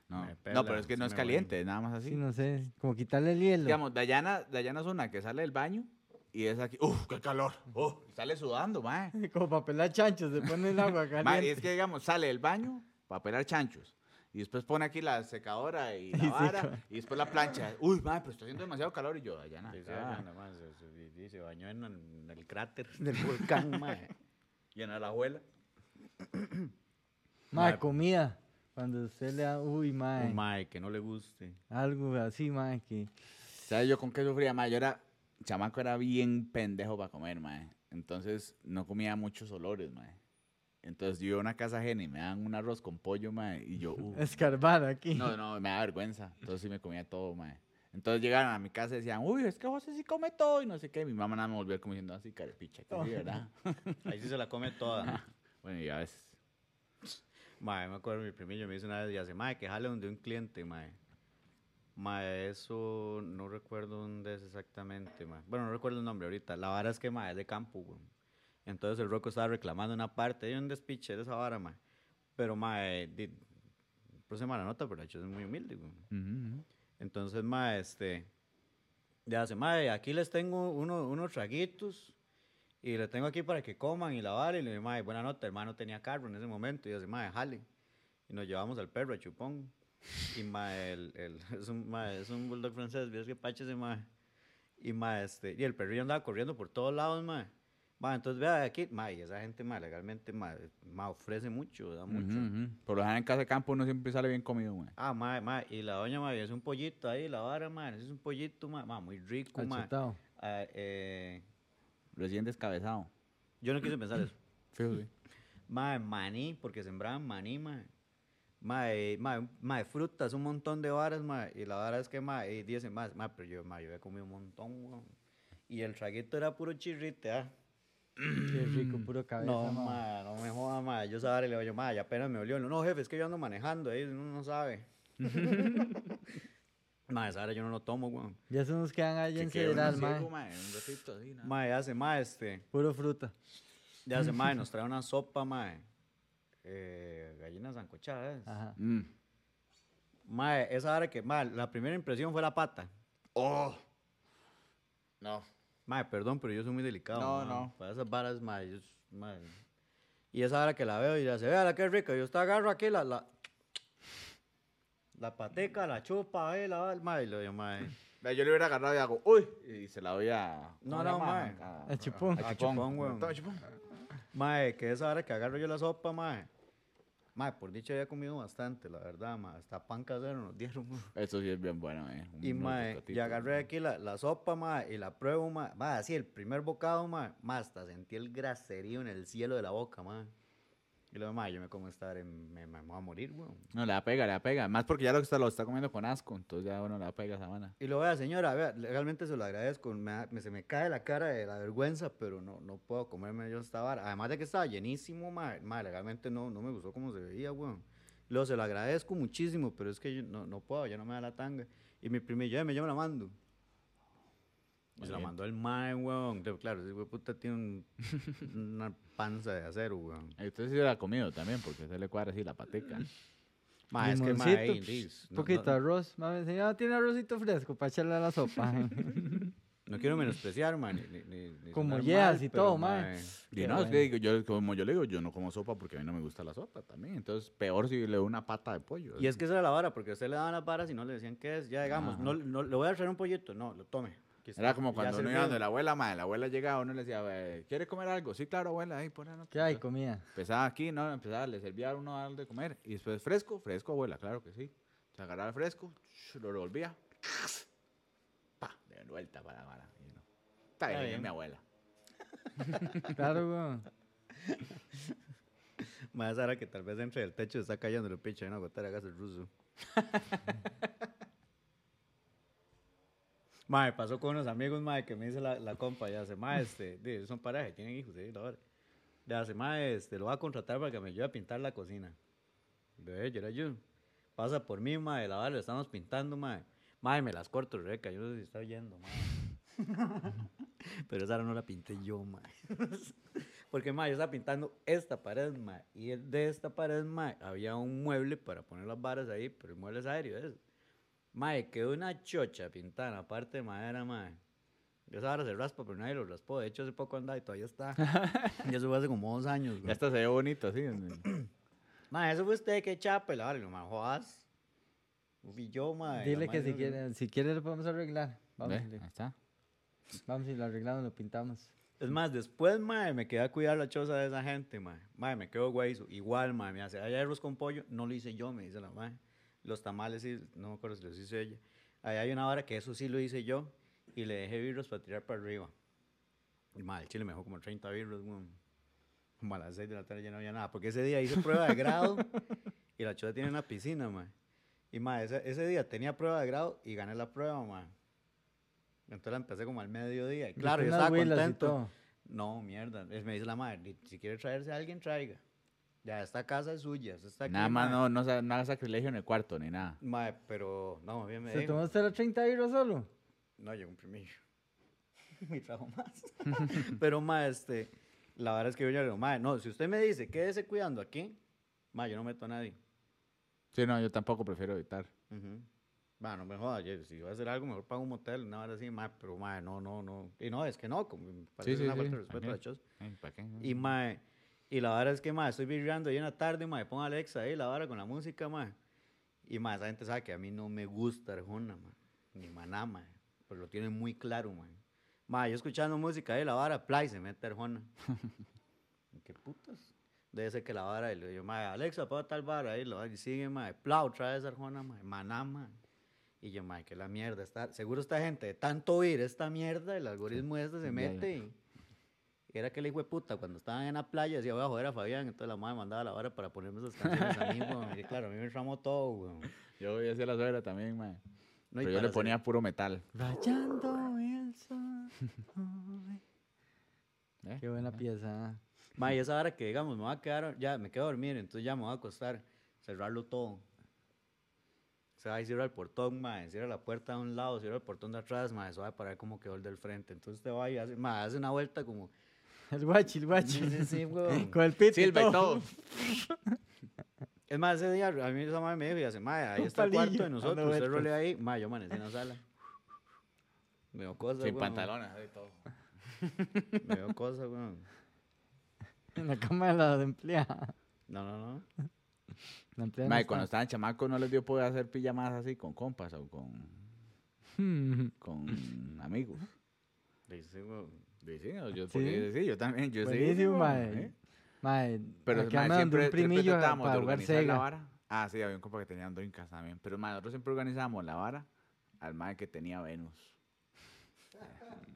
No, Me no, pela, pero es que no es caliente, es nada más así. Sí, no sé. Como quitarle el hielo. Digamos, Dayana, Dayana es una que sale del baño y es aquí, ¡uf, qué calor! ¡Uf! sale sudando, mae. (laughs) como para pelar chanchos, se pone el agua (laughs) caliente. Mae, y es que, digamos, sale del baño para pelar chanchos. Y después pone aquí la secadora y (laughs) la sí, vara. y después la plancha. Uy, mae, pero está haciendo demasiado calor. Y yo, Dayana. Sí, sí, ah, nada más, se, se- bañó en el, en el cráter (laughs) del volcán, mae. Llena la abuela. (coughs) Ma, Ma, comida. Cuando usted le da, uy, ma. Un mae que no le guste. Algo así, ma, que. ¿Sabes yo con qué sufría, mae? Yo era, chamaco era bien pendejo para comer, mae. Entonces no comía muchos olores, mae. Entonces yo iba a una casa ajena y me dan un arroz con pollo, mae. Y yo, (laughs) uh, Escarbar aquí. no, no, me da vergüenza. Entonces sí me comía todo, mae. Entonces llegaron a mi casa y decían, uy, es que José sí come todo y no sé qué. Mi mamá nada me volvió como diciendo así, carepicha, que sí, ¿verdad? (laughs) Ahí sí se la come toda. bueno, y a veces. Mae, me acuerdo, mi primillo me dice una vez y hace, mae, que jale donde un cliente, mae. Mae, eso no recuerdo dónde es exactamente, mae. Bueno, no recuerdo el nombre ahorita. La vara es que, mae, es de campo, güey. Entonces el Rocco estaba reclamando una parte. Hay un despiche de esa vara, mae. Pero, mae, di, puse mala nota, pero la choza es muy humilde, güey. Entonces, mae, este, ya hace, mae, aquí les tengo uno- unos traguitos y le tengo aquí para que coman y lavar. Y le digo, mae, buena nota, hermano tenía carro en ese momento. Y hace, mae, jale. Y nos llevamos al perro a Chupón. Y mae, el, el- (laughs) es, un, mae, es un bulldog francés, ¿ves qué pache ese mae? Y mae, este, y el perrillo andaba corriendo por todos lados, mae. Mae, entonces vea aquí, mae, y esa gente, mae, legalmente, mae, mae, ofrece mucho, da mucho. Ujú, ujú. Por lo general en casa de campo uno siempre sale bien comido, güey. Ah, mae, mae, y la doña, mae, es un pollito ahí, la vara, mae, es un pollito, mae, mae, muy rico. Achetado. Ah, eh, Recién descabezado. yo no quise pensar eso. (coughs) Sí. Mae, maní, porque sembraban maní, mae. Mae, mae, mae, frutas, un montón de varas, mae. Y la vara es que, mae, y dicen, mae, mae, pero yo, mae, yo había comido un montón, weón. Y el traguito era puro chirrite, ah. Qué rico, puro cabeza. No, ma. no me jodas, mae. Yo sabía, le digo yo, mae, ya apenas me olió. No, jefe, es que yo ando manejando, ahí uno no sabe. (laughs) mae, esa hora yo no lo tomo, weón. Ya se nos quedan allá en ciego, mae. mae, Un ratito así, nada. Mae, hace, mae, este. Puro fruta. Ya hace, mae, nos trae (laughs) una sopa, mae. Eh, gallinas zancochadas. Ajá. Mm. Esa hora que, mae, la primera impresión fue la pata. Oh. No. Mae, perdón, pero yo soy muy delicado. No, mae. no. Para esas varas, mae, yo, mae. Y esa hora que la veo y ya se vea la que rica. Yo está agarro aquí la, la, la pateca, la chupa, ahí, la, mae, y lo digo, mae. Yo le hubiera agarrado y hago, uy, y se la doy a. No, ¿cómo se no, mae. A- A chupón. A A chupón, weón. Chupón. Mae, que esa hora que agarro yo la sopa, mae. Mae, por dicho había comido bastante, la verdad, mae. Hasta pan casero nos dieron. Eso sí es bien bueno, eh. Un Y, mae, y agarré aquí la, la sopa, mae, y la pruebo, mae. Mae, así, el primer bocado, mae. Mae, hasta sentí el graserío en el cielo de la boca, mae. Y luego, mae, yo me como estar en... Me, me voy a morir, weón. No, le da pega, le da pega. Más porque ya lo está, lo está comiendo con asco. Entonces ya, bueno, le da pega esa vana. Y lo vea, señora, vea, legalmente se lo agradezco. Me, se me cae la cara de la vergüenza, pero no, no puedo comerme yo esta vara. Además de que estaba llenísimo, mae, mae, legalmente no, no me gustó cómo se veía, weón. Luego se lo agradezco muchísimo, pero es que yo no, no puedo, ya no me da la tanga. Y mi primo, yo, me, yo me la mando. Se la mandó el mae, weón. Claro, ese güey puta tiene un- una panza de acero, weón. Y Usted sí se la ha comido también, porque se le cuadra así la pateca. Mae, es que mae, dis, Un no- poquito no, arroz. Mami, señora, ¿tiene arrocito fresco para echarle a la sopa? (laughs) (laughs) no quiero menospreciar, mae. Ni, ni- ni- Como yeas y todo, mae. Y no, es bueno. que digo, yo, como yo le digo, yo no como sopa porque a mí no me gusta la sopa también. Entonces, peor si le doy una pata de pollo. Y es que esa era la vara, porque a usted le daban las varas y no le decían qué es. Ya, digamos, no, no, le voy a traer un pollito. No, lo tome. Era como cuando uno iba donde la abuela, madre, la abuela llegaba, uno le decía, "Eh, ¿quiere comer algo? Sí, claro, abuela, ahí, pon ¿Qué hay? Comida. Empezaba aquí, ¿no? Empezaba, le servía a uno algo de comer. Y después, fresco, fresco, abuela, claro que sí. Se agarraba el fresco, lo revolvía. Pa, de vuelta para la y uno, Está bien, es mi abuela. (laughs) Claro, weón. (laughs) Más ahora que tal vez entre del techo está cayendo el pinche, una gotera de gas el ruso. (laughs) Mae, pasó con unos amigos, mae, que me dice la, la compa, ya hace, mae, este, di, ellos son pareja, tienen hijos, sí, la hora. Ya hace, mae, este, lo voy a contratar para que me ayude a pintar la cocina. Ve, yo era yo. Pasa por mí, mae, la vara, le estamos pintando, mae. Mae, me las corto, Rebeca, yo no sé si está oyendo, mae. (laughs) Pero esa no la pinté yo, mae. (laughs) Porque, mae, yo estaba pintando esta pared, mae. Y de esta pared, mae, había un mueble para poner las varas ahí, pero el mueble es aéreo, eso. Mae, quedó una chocha pintada en la parte de madera, mae. Esa vara se raspa, pero nadie lo raspó. De hecho, hace poco andaba y todavía está. (laughs) y eso fue hace como dos años, Ya güey. hasta se ve bonito, así. en- (clears throat) Mae, eso fue usted que chapa, la. Y lo mae, jodas. Fui yo, mae. Dile que si no- quiere, si quiere lo podemos arreglar. Vamos, Ve, y Ahí está. vamos y lo arreglamos, lo pintamos. Es más, después, mae, me quedé a cuidar la choza de esa gente, mae. Mae, me quedo güey. Igual, mae, me hace, hay arroz con pollo, no lo hice yo, me dice la mae. Los tamales, sí, no me acuerdo si los hizo ella. Ahí hay una hora que eso sí lo hice yo y le dejé birros para tirar para arriba. Y mae, el chile me dejó como 30 birros, weón. Como a las 6 de la tarde ya no había nada. Porque ese día hice prueba de grado (laughs) y la choza tiene una piscina, mae. Y mae, ese, ese día tenía prueba de grado y gané la prueba, mae. Entonces la empecé como al mediodía. Y claro, yo estaba y contento. No, mierda. Me dice la madre, "Di- si quiere traerse a alguien, traiga. Ya, esta casa es suya. Está aquí, Nada más mae". no, no, sa- no haga sacrilegio en el cuarto ni nada. Mae, pero, no, bien me ¿Se dijo. tomó usted los 30 euros solo? No, llegó un primillo. (laughs) Me trajo más. (laughs) pero, mae, este, la verdad es que yo ya le digo, mae, no, si usted me dice, quédese cuidando aquí, Ma, yo no meto a nadie. Sí, no, yo tampoco prefiero evitar. Ujú. Ma, no me jodas, yo- si voy a hacer algo, mejor pago un motel, una hora así, ma, pero ma, no, no, no. Y no, es que no, como me parece sí, una sí, falta de respeto a la choza. Ay, ¿para qué? Y mae, y la vara es que mae, estoy virreando ahí en la tarde, mae, pongo Alexa ahí la vara con la música, mae. Y mae, esa gente sabe que a mí no me gusta Arjona, mae, ni Maná, mae, pero lo tienen muy claro, mae. Mae, yo escuchando música ahí, la vara, play, se mete Arjona. (laughs) ¿Y ¿Qué putas? Debe ser que la vara, y le digo, mae, Alexa, pongo tal vara ahí, lo y sigue, mae, plau, trae esa Arjona, mae, Maná, mae. Y yo, mae, que la mierda, está, seguro esta gente de tanto oír esta mierda, el algoritmo este se mete y... Era que el hijo de puta, cuando estaban en la playa, decía, voy a joder a Fabián. Entonces la madre mandaba la vara para ponerme esas canciones a mí, (laughs) weón. Y claro, a mí me tramó todo, weón. Yo voy a hacer la suegra también, mae. No, y Pero yo le ponía puro metal. Rayando (laughs) el sol. ¿eh? Qué buena pieza. Ma, y esa hora que, digamos, me voy a quedar, ya, me quedo a dormir, entonces ya me voy a acostar, cerrarlo todo. Se va a cierra el portón, ma, cierra la puerta de un lado, cierra el portón de atrás, ma, eso va a parar como quedó el del frente. Entonces te va y hace, ma, hace una vuelta como... (laughs) El guachi, el guachi. Sí, sí, sí, (laughs) weón. Con el pito. Silva y todo. (laughs) Es más, ese día a mí esa madre me dijo y hace, madre, ahí Un está el cuarto de nosotros, dando usted rolea ahí. Madre, yo amanecí en la sala. Me dio cosas, Sin pantalones, y todo. Me dio cosas, weón. En la cama de la empleada. No, no, no. La empleada no Mae, cuando estaban chamacos no les dio poder hacer pijamadas así con compas o con, Hmm. con amigos. Dice, weón. Sí, yo, Sí. porque- sí, yo también. Yo Buenísimo, mae. ¿eh? Mae, Pero mae, siempre, un siempre tratábamos para de organizar la vara. Ah, sí, había un compa que tenía Drinkas también. Pero mae, nosotros siempre organizábamos la vara al mae que tenía Venus. (laughs)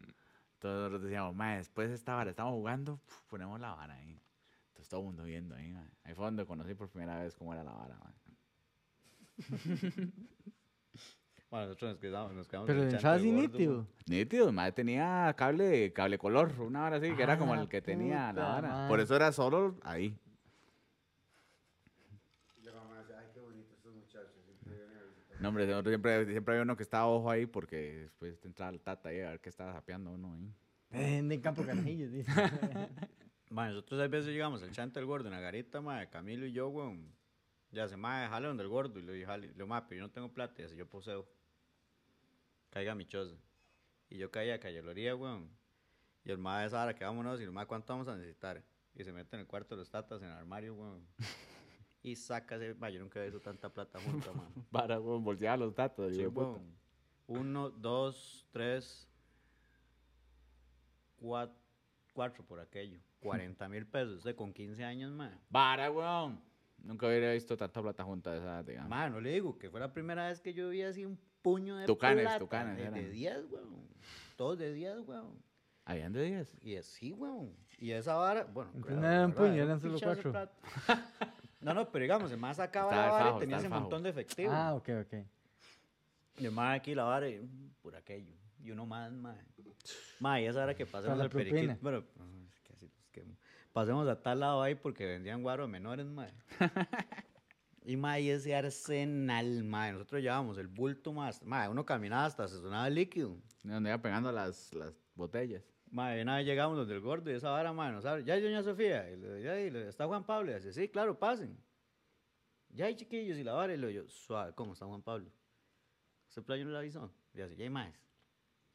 Entonces nosotros decíamos, mae, después de esta vara estamos jugando, ponemos la vara ahí. Entonces todo el mundo viendo ahí, mae. Ahí fue donde conocí por primera vez cómo era la vara, mae. (laughs) Bueno, nosotros nos quedamos, nos quedamos Pero entraba así nítido. Nítido, mae tenía cable, cable color, una vara así, que era como Ah, el que tenía la vara. madre. Por eso era solo ahí. No, hombre, nosotros siempre, siempre había uno que estaba ojo ahí porque después te entraba el tata ahí a ver qué estaba sapeando uno ahí. En el campo Carajillo, dice. (laughs) Mae, nosotros a veces llegamos al chante del gordo en la garita, madre, Camilo y yo, weón. Ya se, madre, jale donde el gordo. Y le dije, jale. Le digo, "Ma, pero yo no tengo plata. Y así yo poseo. Caiga mi choza. Y yo caía a Cayaloría, weón. Y el madre esa hora que vámonos. Y el madre, ¿cuánto vamos a necesitar? Y se mete en el cuarto de los tatas, en el armario, weón. (laughs) Y saca ese, ma, yo nunca he visto tanta plata junta, man. Para, (laughs) weón, bolsear los tatos. Sí, de weón. Uno, dos, tres, cuatro, cuatro por aquello. (laughs) 40 mil pesos. Usted con 15 años, madre. Para, weón. Nunca hubiera visto tanta plata junta de esa digamos. Mano, no le digo que fue la primera vez que yo vi así un puño de Tucanes, plata. tucanes de, eran. de 10, weón. Todos de 10, weón. Habían de 10. Y así, weón. Y esa vara, bueno. Creo, no eran puño, eran solo cuatro. (laughs) No, no, pero digamos, el más sacaba la vara y tenía ese fajo. montón de efectivo. Ah, ok, ok. Y el más aquí la vara y mm, por aquello. Y uno más, más. Más, y esa hora que pasemos la al periquito. Bueno, ay, casi los quemo. Pasemos a tal lado ahí porque vendían guaro a menores, más. (laughs) y más, y ese arsenal, más. Nosotros llevábamos el bulto más. Más, uno caminaba hasta se sonaba líquido. Donde iba pegando las, las botellas. Madre, una vez llegamos donde el gordo y esa vara, madre, nos abre. Ya, doña Sofía. Y le, ya, y le- está Juan Pablo. Y dice, sí, claro, pasen. Ya hay chiquillos y la vara. Y le digo yo, suave, ¿cómo está Juan Pablo? ¿Ese playo no le avisó? Y dice, ya hay más.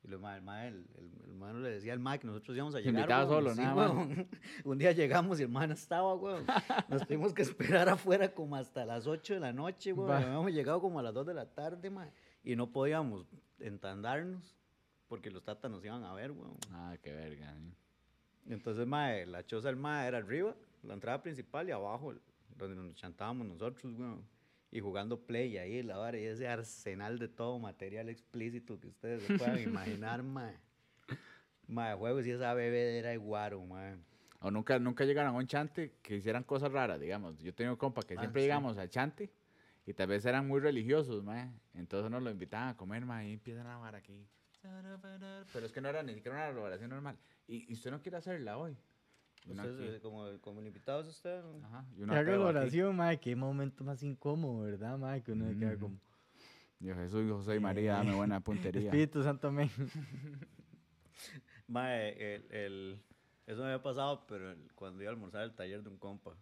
Y lo, el, el, el, no le decía al mae que nosotros íbamos a llegar. Invitado weón. solo, Sí, nada más. (laughs) Un día llegamos y el mae no estaba, weón. Nos tuvimos que esperar afuera como hasta las 8 de la noche, weón. Habíamos llegado como a las 2 de la tarde, mae. Y no podíamos entandarnos porque los tatas nos iban a ver, weón. Ah, qué verga. ¿eh? Entonces, mae, la choza del mae era arriba, la entrada principal y abajo, donde nos chantábamos nosotros, weón. Y jugando play ahí, la vara, y ese arsenal de todo material explícito que ustedes se puedan (laughs) imaginar, mae. Mae, juegos y esa bebedera de guaro, mae. O nunca, nunca llegaron a un chante que hicieran cosas raras, digamos. Yo tengo un compa que Ah, siempre sí. llegamos al chante y tal vez eran muy religiosos, mae. Entonces nos lo invitaban a comer, mae, y empiezan a hablar aquí. Pero es que no era ni siquiera una oración normal. Y, y usted no quiere hacerla hoy. Usted, aquí, eh, como, como el invitado es usted, ¿no? ajá, y Que uno haga ateo la aquí. oración, mae, qué momento más incómodo, ¿verdad, mae? Que uno se queda como, Yo, Jesús, José y María, dame buena (laughs) puntería. Espíritu Santo, amén. (laughs) Mae, el, el- eso me había pasado, pero el- cuando iba a almorzar al taller de un compa,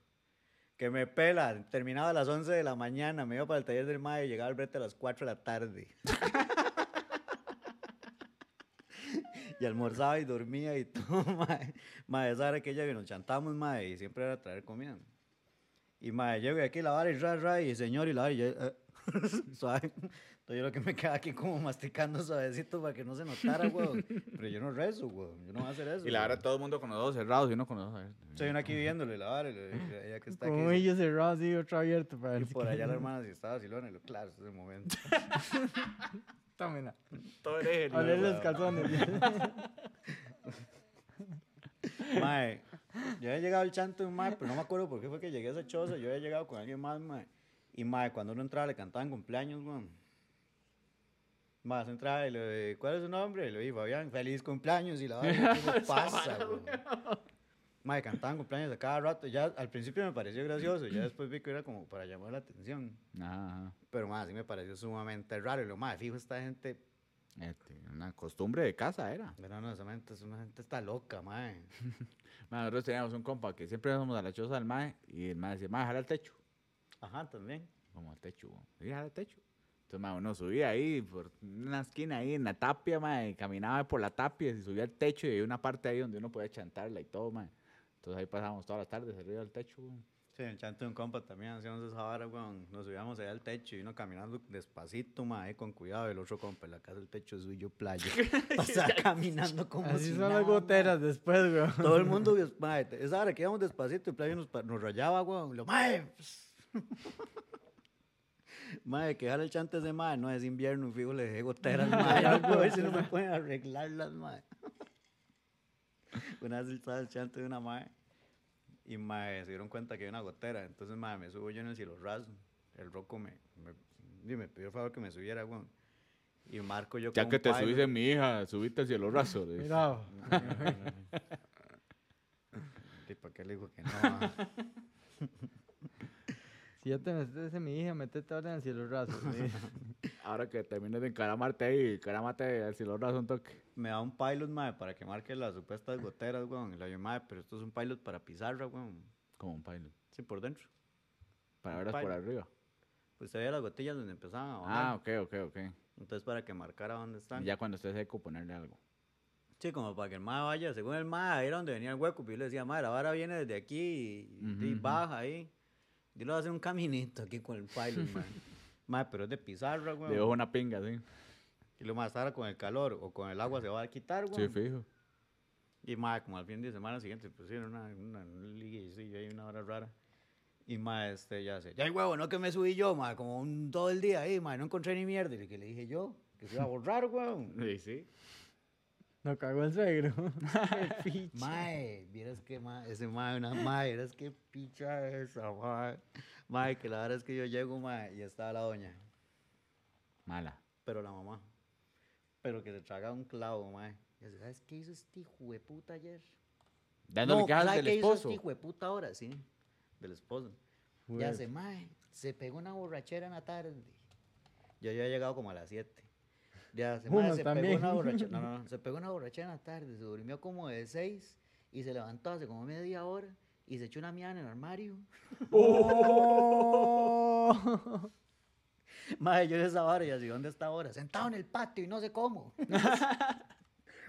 que me pela. Terminaba a las 11 de la mañana, me iba para el taller del mae y llegaba al brete a las 4 de la tarde. (laughs) y almorzaba y dormía y (laughs) todo, mae. Mae, esa era que ella que nos chantamos, mae, y siempre era traer comida. Y mae, llego y aquí la vara y ra, ra, y señor, y la vara, y yo, eh, (laughs) suave. Entonces yo lo que me quedaba aquí como masticando suavecito para que no se notara, weón. Pero yo no rezo, weón. Yo no voy a hacer eso. Y la verdad, todo el mundo con los ojos cerrados y uno con los ojos abiertos. Soy uno aquí viéndole la vara, y y ella que está aquí. Como ellos cerrados, sí, otro abierto. Para Y por allá la hermana si estaba silona, y lo, claro, ese es el momento. (laughs) Tómela. Todo hereje, Oler los calzones. (laughs) Mae, yo había llegado al chanto de un mae, pero no me acuerdo por qué fue que llegué a esa choza. Yo había llegado con alguien más, mae. Y mae, cuando uno entraba le cantaban cumpleaños, weón. Se entraba y le ¿cuál es su nombre? Y le dije, Fabián, feliz cumpleaños. Y la verdad, ¿qué (laughs) pasa, weón? Mae, cantaban cumpleaños a cada rato. Ya al principio me pareció gracioso, ya después vi que era como para llamar la atención. Ajá. Pero mae, sí me pareció sumamente raro. Y lo mae, fijo, esta gente. Este, una costumbre de casa era. No, no, esa gente, esa gente está loca, mae. (laughs) Ma, nosotros teníamos un compa que siempre íbamos a la choza del mae y el mae decía, mae, jala el techo. Ajá, también. Como al techo. Sí, jala el techo. Entonces, mae, uno subía ahí por una esquina ahí en la tapia, mae, y caminaba por la tapia y subía al techo y había una parte ahí donde uno podía chantarla y todo, mae. Entonces ahí pasábamos todas las tardes arriba del techo, weón. Sí, en el chanto de un compa también hacíamos esa vara, weón. Nos subíamos allá al techo y uno caminando despacito, mae, con cuidado. El otro compa, en la casa del techo es suyo, playa. (laughs) Pasaba caminando como Así si son nada, las goteras después, güey. mae. Todo el mundo, (laughs) mae, esa hora que íbamos despacito y playa nos, nos rayaba, weón. Lo, mae, pues. (laughs) Mae, que jala el chante ese mae, no es invierno, fijo, le dejé goteras, mae. A ver si no me pueden arreglarlas, mae. (laughs) Una vez estaba el chante de una mae y mae, se dieron cuenta que había una gotera. Entonces, mae, me subo yo en el cielo raso. El roco me, me, me pidió el favor que me subiera, weón. Y marco yo Ya con que un te subiste mi hija, subiste al cielo raso. le dice. Mira, ¿Y para qué le digo que no? (laughs) si ya te metes en mi hija, metete ahora en el cielo raso. (laughs) sí. Ahora que termines de encaramarte ahí, encaramate al cielo raso un toque. me da un pilot, mae, para que marque las supuestas goteras, weón. Y le digo, mae, pero esto es un pilot para pizarra, weón. Como un pilot. Sí, por dentro. Para verlas por arriba. Pues se veía las gotillas donde empezaban a bajar. Ah, ok, ok, ok. Entonces, para que marcara dónde están. Y ya cuando esté seco, ponerle algo. Sí, como para que el mae vaya, según el mae, era donde venía el hueco. Pues yo le decía, mae, la vara viene desde aquí y, y baja ahí. Yo le voy a hacer un caminito aquí con el pilot, (laughs) mae. mae, pero es de pizarra, weón. Le dejo una pinga, sí. Y lo más ahora con el calor o con el agua se va a quitar, weón. Sí, fijo. Y mae, como al fin de semana siguiente, pues sí, era una, una, liga y sí, hay una hora rara. Y mae, este, ya sé, ya huevo, no que me subí yo, mae, como un, todo el día ahí, mae, no encontré ni mierda. Y que le dije yo, que se iba a borrar, weón. (laughs) Sí, sí. No cagó el suegro. (laughs) (laughs) Mae, vieras que mae, ese mae, una mae, vieras qué picha esa, mae. Mae, que la verdad es que yo llego, mae, y estaba la doña, Mala. pero la mamá, pero que se traga un clavo, mae. Y ¿sabes qué hizo este hijo de puta ayer? Dándole quejas ¿sabe del qué hizo esposo. este hijo de puta ahora? Sí, del esposo. Ya se, mae, se pegó una borrachera en la tarde. Yo ya había llegado como a las 7. Ya se, se también. pegó una borrachera. (laughs) No, no, se pegó una borrachera en la tarde. Se durmió como de 6 y se levantó hace como media hora y se echó una mía en el armario. (laughs) ¡Oh! (laughs) Mae, yo de esa hora y así, ¿dónde está ahora? Sentado en el patio y no sé cómo.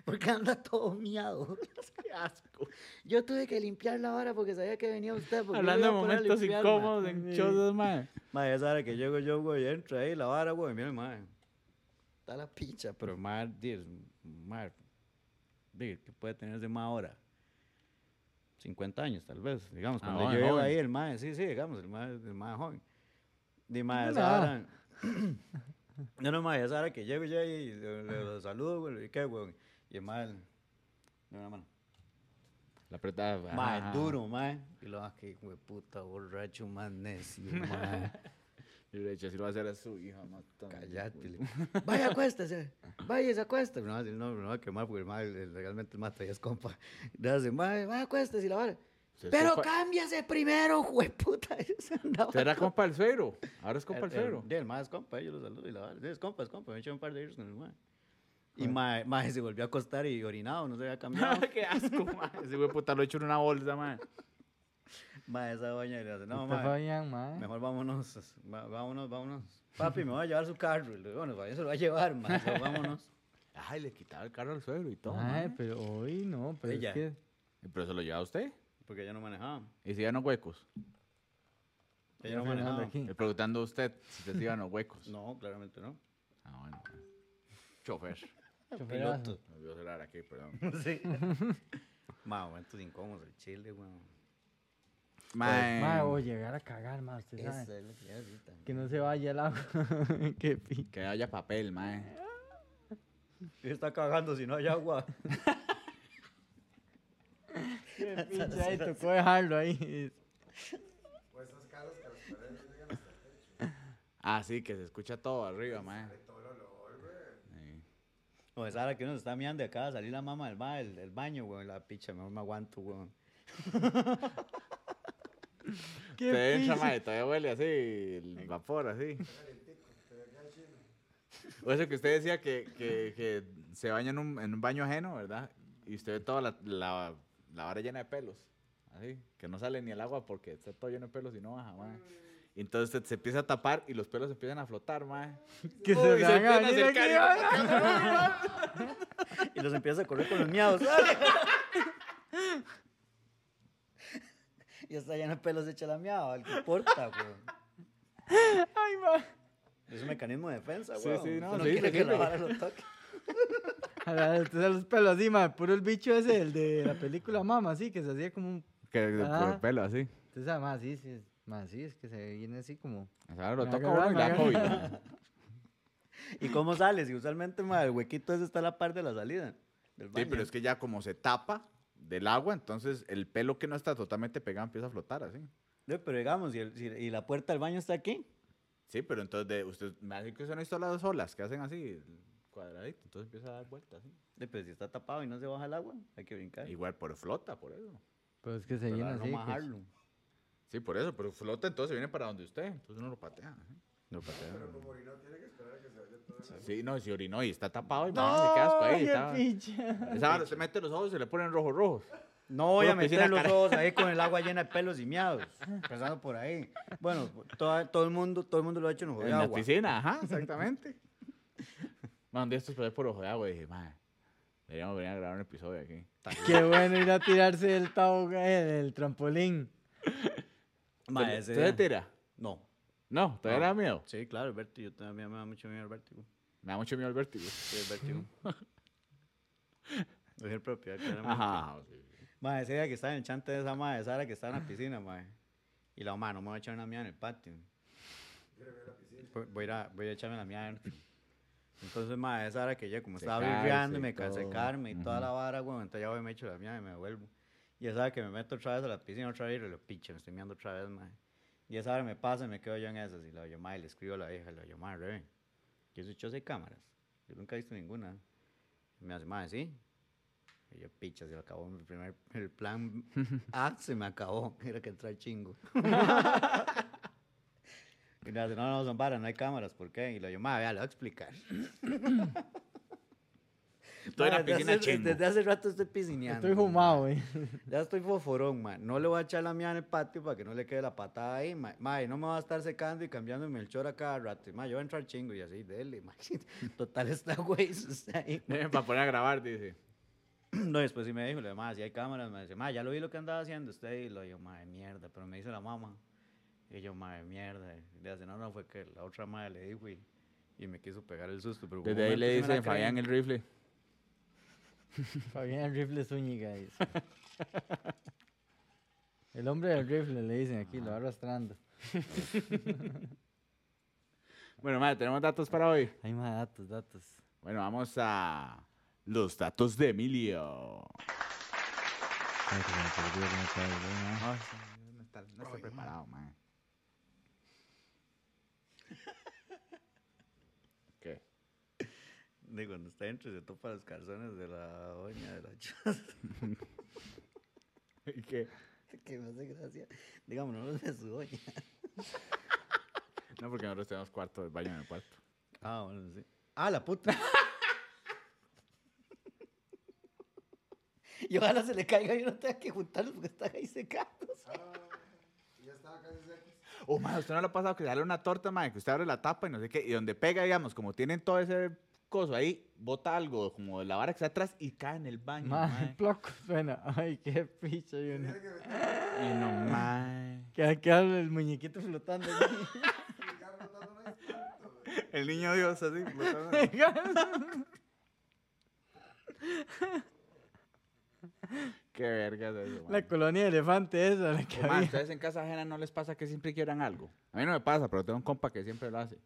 porque anda todo miado. Qué asco. Yo tuve que limpiar la hora porque sabía que venía usted. Hablando de momentos incómodos en Sí. mae. Mae, esa hora que llego yo, güey, entro ahí, la vara, güey, mira, mae. Está la picha, pero mae, Dios, mae, di, ¿qué puede tener ese mae ahora? 50 años, tal vez, digamos, Ah, cuando joven, yo llego ahí, el mae, sí, sí, digamos, el mae, el mae joven. Di, mae, No, esa nada. hora... (laughs) No, no, mae, esa hora que llego yo y le, saludo, güey, ¿y qué, güey? Y el mae, de una mano. La apretada. Mae, duro, mae. Y lo ah, que güey, puta, borracho, más necio, mae. (laughs) Y le he dicho, así lo va a hacer a su hija, matando. Cállate. le- Vaya, acuéstese. (laughs) Vaya, se acuesta. No, no, no va a quemar porque el mae, el- legalmente el mata ya es compa. Le mae, vaya, acuéstese y la vara. Pero compa- cámbiase primero, jueputa. (laughs) Era compa del suegro. Ahora es compa del suegro. El, el mae es compa, yo lo saludo y la vara. Es compa, es compa. Me eché un par de ellos con el mae. Y mae, mae se volvió a acostar y orinado, no se había cambiado. (laughs) Qué asco, mae. Ese puta lo he hecho en una bolsa, mae. Ma, esa doña le hace, no, ma, Fabián, mejor vámonos, va- vámonos, vámonos. Papi, me voy a llevar su carro. Y le digo, bueno, Fabián se lo va a llevar, ma, so, vámonos. (laughs) Ay, le quitaba el carro al suegro y todo. Mae. pero hoy no, pero Ella. es que... Pero se lo lleva usted. Porque ella no manejaba. Y si iban los huecos. Ella no manejaba. aquí. Le preguntando a usted si se iban los huecos. No, claramente no. Ah, bueno. Chofer. Choferazo. Me olvidó cerrar aquí, perdón. (laughs) Sí. (laughs) Ma, momentos incómodos, el chile, weón. Mae, Mae, o llegar a cagar, mae, usted sabe. es que ahorita. Que no se vaya el agua. (laughs) Qué que haya papel, mae. Está cagando si no hay agua. (laughs) Qué (laughs) pinche, ahí tocó dejarlo ahí. Ah, sí, que se escucha todo arriba, mae. Sí. O esa hora que uno se está mirando de acá, salir la mamá del, ba- el, el baño, weón. La picha, mejor me aguanto, weón. (laughs) Qué Usted entra, mae, todavía huele así, el vapor, así. O eso que usted decía que, que, que se baña en un, en un baño ajeno, ¿verdad? Y usted ve toda la, la, la vara llena de pelos. Así, que no sale ni el agua porque está todo lleno de pelos y no baja, mae. Y entonces usted se empieza a tapar y los pelos empiezan a flotar, mae. (laughs) Que se se van a acercar (laughs) Y los empieza a correr con los miados. Y está lleno de pelos echa la miada, ¿qué importa, weón? Ay, mae. Es un mecanismo de defensa, Sí, weón. sí, no, Usted sí, quiere sí, que sí. la vara lo toque. (laughs) A ver, sabe los pelos así, mae. Puro el bicho ese, el de la película Mama, así, que se hacía como un. Que por Ah. el pelo, así. Usted sabe, más sí, sí. Más sí, es que se viene así como. O sea, lo toca uno y da COVID. (laughs) ¿Y cómo sale? Si usualmente, ma, el huequito ese está a la par de la salida del Sí, pero es que ya como se tapa del agua, entonces el pelo que no está totalmente pegado empieza a flotar así. Sí, pero digamos, y, el- si- y la puerta del baño está aquí. Sí, pero entonces de, usted me hace que no ha visto las olas que hacen así, cuadradito, entonces empieza a dar vueltas así. Sí, pero si está tapado y no se baja el agua, hay que brincar. Igual, pero flota por eso. Pero es que se Pero llena no así. pues. majarlo. Sí, por eso, pero flota entonces viene para donde usted, entonces uno lo patea. así. No patea. Sí, no, si orinó y está tapado y No, man, qué asco ahí. está- picha. Esa vara, usted mete los ojos y se le ponen rojos rojos. No voy a Puro meter los cara. ojos ahí con el agua llena de pelos y miados. Empezando por ahí. Bueno, todo, todo el mundo, todo el mundo lo ha hecho en ojo de En la agua. piscina, ajá, exactamente. (laughs) Man, de estos por ojo de agua y dije, man, deberíamos venir a grabar un episodio aquí. Qué bueno ir a tirarse del tobogán, del trampolín. (laughs) Ma, ¿Usted- ese ¿Usted se tira? No. No, ¿todavía No. le da miedo? Sí, claro, el vértigo. Yo también me da mucho miedo el vértigo. Me da mucho miedo el vértigo. Sí, el vértigo. es el propio. Ajá. sí. Ma, ese día que estaba en el chante de esa madre, Sara que estaba en la piscina, ma. Y la mamá, no me voy a echar una mía en el patio. Voy, a, voy a echarme la mía adentro. Entonces, ma, esa hora que ya como estaba viviendo y me secarme y toda la vara, weón, entonces ya voy me echo la mía y me vuelvo. Y esa hora que me meto otra vez a la piscina otra vez y lo picho, me estoy mirando otra vez, ma. Y esa hora me pasa y me quedo yo en esas. Y la oye, ma, y le escribo a la hija, le oye, ma, Rebe, yo soy seis cámaras. Yo nunca he visto ninguna. Y me hace, ma, sí. Y yo, picha, se me acabó mi primer, el plan A, se me acabó. (laughs) Era que entrar chingo. (laughs) y me hace, no, no, son varas, no hay cámaras, ¿por qué? Y le digo, ma, vea, le voy a explicar. (laughs) Estoy en Ma, la desde piscina hace- chingo. Desde hace rato estoy piscineando. Estoy fumado, güey. Ya estoy foforón, man. No le voy a echar la mía en el patio para que no le quede la patada ahí, ma. Ma, y no me va a estar secando y cambiándome el chor a cada rato. Y, Ma, yo voy a entrar chingo y así, dele, (laughs) ma. Total está güey, está ahí. (laughs) Para poner a grabar, dice. No, después sí me dijo, ma, si hay cámaras, me dice, ma, ya lo vi lo que andaba haciendo usted. Y lo digo, ma, de mierda, pero me dice la mamá. Y yo, ma, de mierda. Y le dice, no, no, fue que la otra madre le dijo y, y me quiso pegar el susto. Pero Desde ahí le dice. Fabián el rifle. Fabián el rifle Zúñiga. dice. El hombre del rifle, le dicen aquí, lo va arrastrando. (laughs) Bueno, madre, tenemos datos para hoy. Hay más datos, datos. Bueno, vamos a los datos de Emilio. Ay, que se me perdió, que me traigo, ¿no? Ay, no está, no está preparado, man. De cuando está dentro y se topa los calzones de la doña de la choza. (laughs) ¿Y qué? que me hace gracia. Digamos, no los de su doña. No, porque nosotros tenemos cuarto, el baño en el cuarto. Ah, bueno, sí. Ah, la puta. y ojalá se le caiga y no tenga que juntarlos porque están ahí secados. O, mae, ¿usted no le ha pasado que sale una torta, mae, que usted abre la tapa y no sé qué, y donde pega, digamos, como tienen todo ese coso ahí, bota algo como de la vara que está atrás y cae en el baño, Mae, (laughs) mae. ploc, suena. Ay, qué picha. Y uno. Y no, mae. Queda, queda el muñequito flotando. (laughs) El niño Dios así. flotando. (laughs) Qué verga es eso. La colonia de elefante esa, la que había. ¿Ustedes en casa ajena no les pasa que siempre quieran algo? A mí no me pasa, pero tengo un compa que siempre lo hace.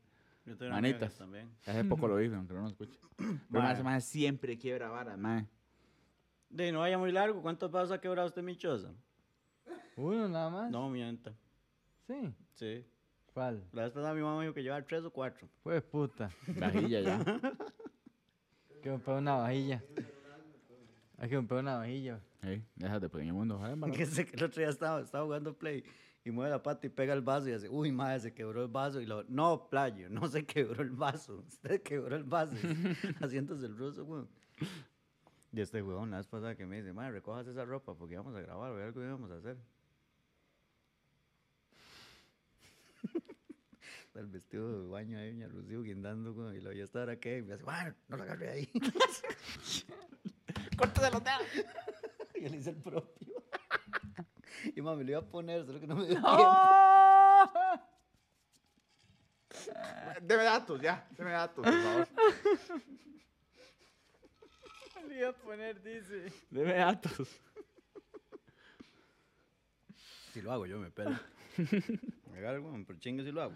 Yo tengo Manitas. también. Hace poco lo hice, aunque no lo escuche. (clears throat) Pero mae siempre quiebra varas, mae. De no vaya muy largo. ¿Cuántos vasos ha quebrado usted, mi choza? Uno nada más. No, mienta. Sí. Sí. ¿Cuál? La vez pasada mi mamá dijo que llevaba tres o cuatro. Fue puta. Vajilla ya. (laughs) Hay que comprar una vajilla. Hay que comprar una vajilla. Hey, deja de pequeño mundo. Que (laughs) sé que el otro día estaba, estaba jugando play y mueve la pata y pega el vaso y hace, uy, madre, se quebró el vaso. Y lo, no, playo, no se quebró el vaso. (laughs) Usted quebró el vaso. (laughs) Haciéndose el ruso, weón. Y este weón, la vez pasada que me dice, madre, recojas esa ropa porque íbamos a grabar o algo íbamos a hacer. Está el vestido de baño ahí, doña Rocío guindando, weón, y lo voy a estar aquí. Y me hace, bueno, no lo agarré ahí. ¡Córtese los dedos! Yo le hice el propio. (laughs) y mami, lo iba a poner, solo que no me dio tiempo. ¡Oh! (laughs) Deme datos, ya. Deme datos, por favor. (laughs) Le iba a poner, dice. Deme datos. Si lo hago, yo me pelo. me agarro, weón, por chingue si lo hago.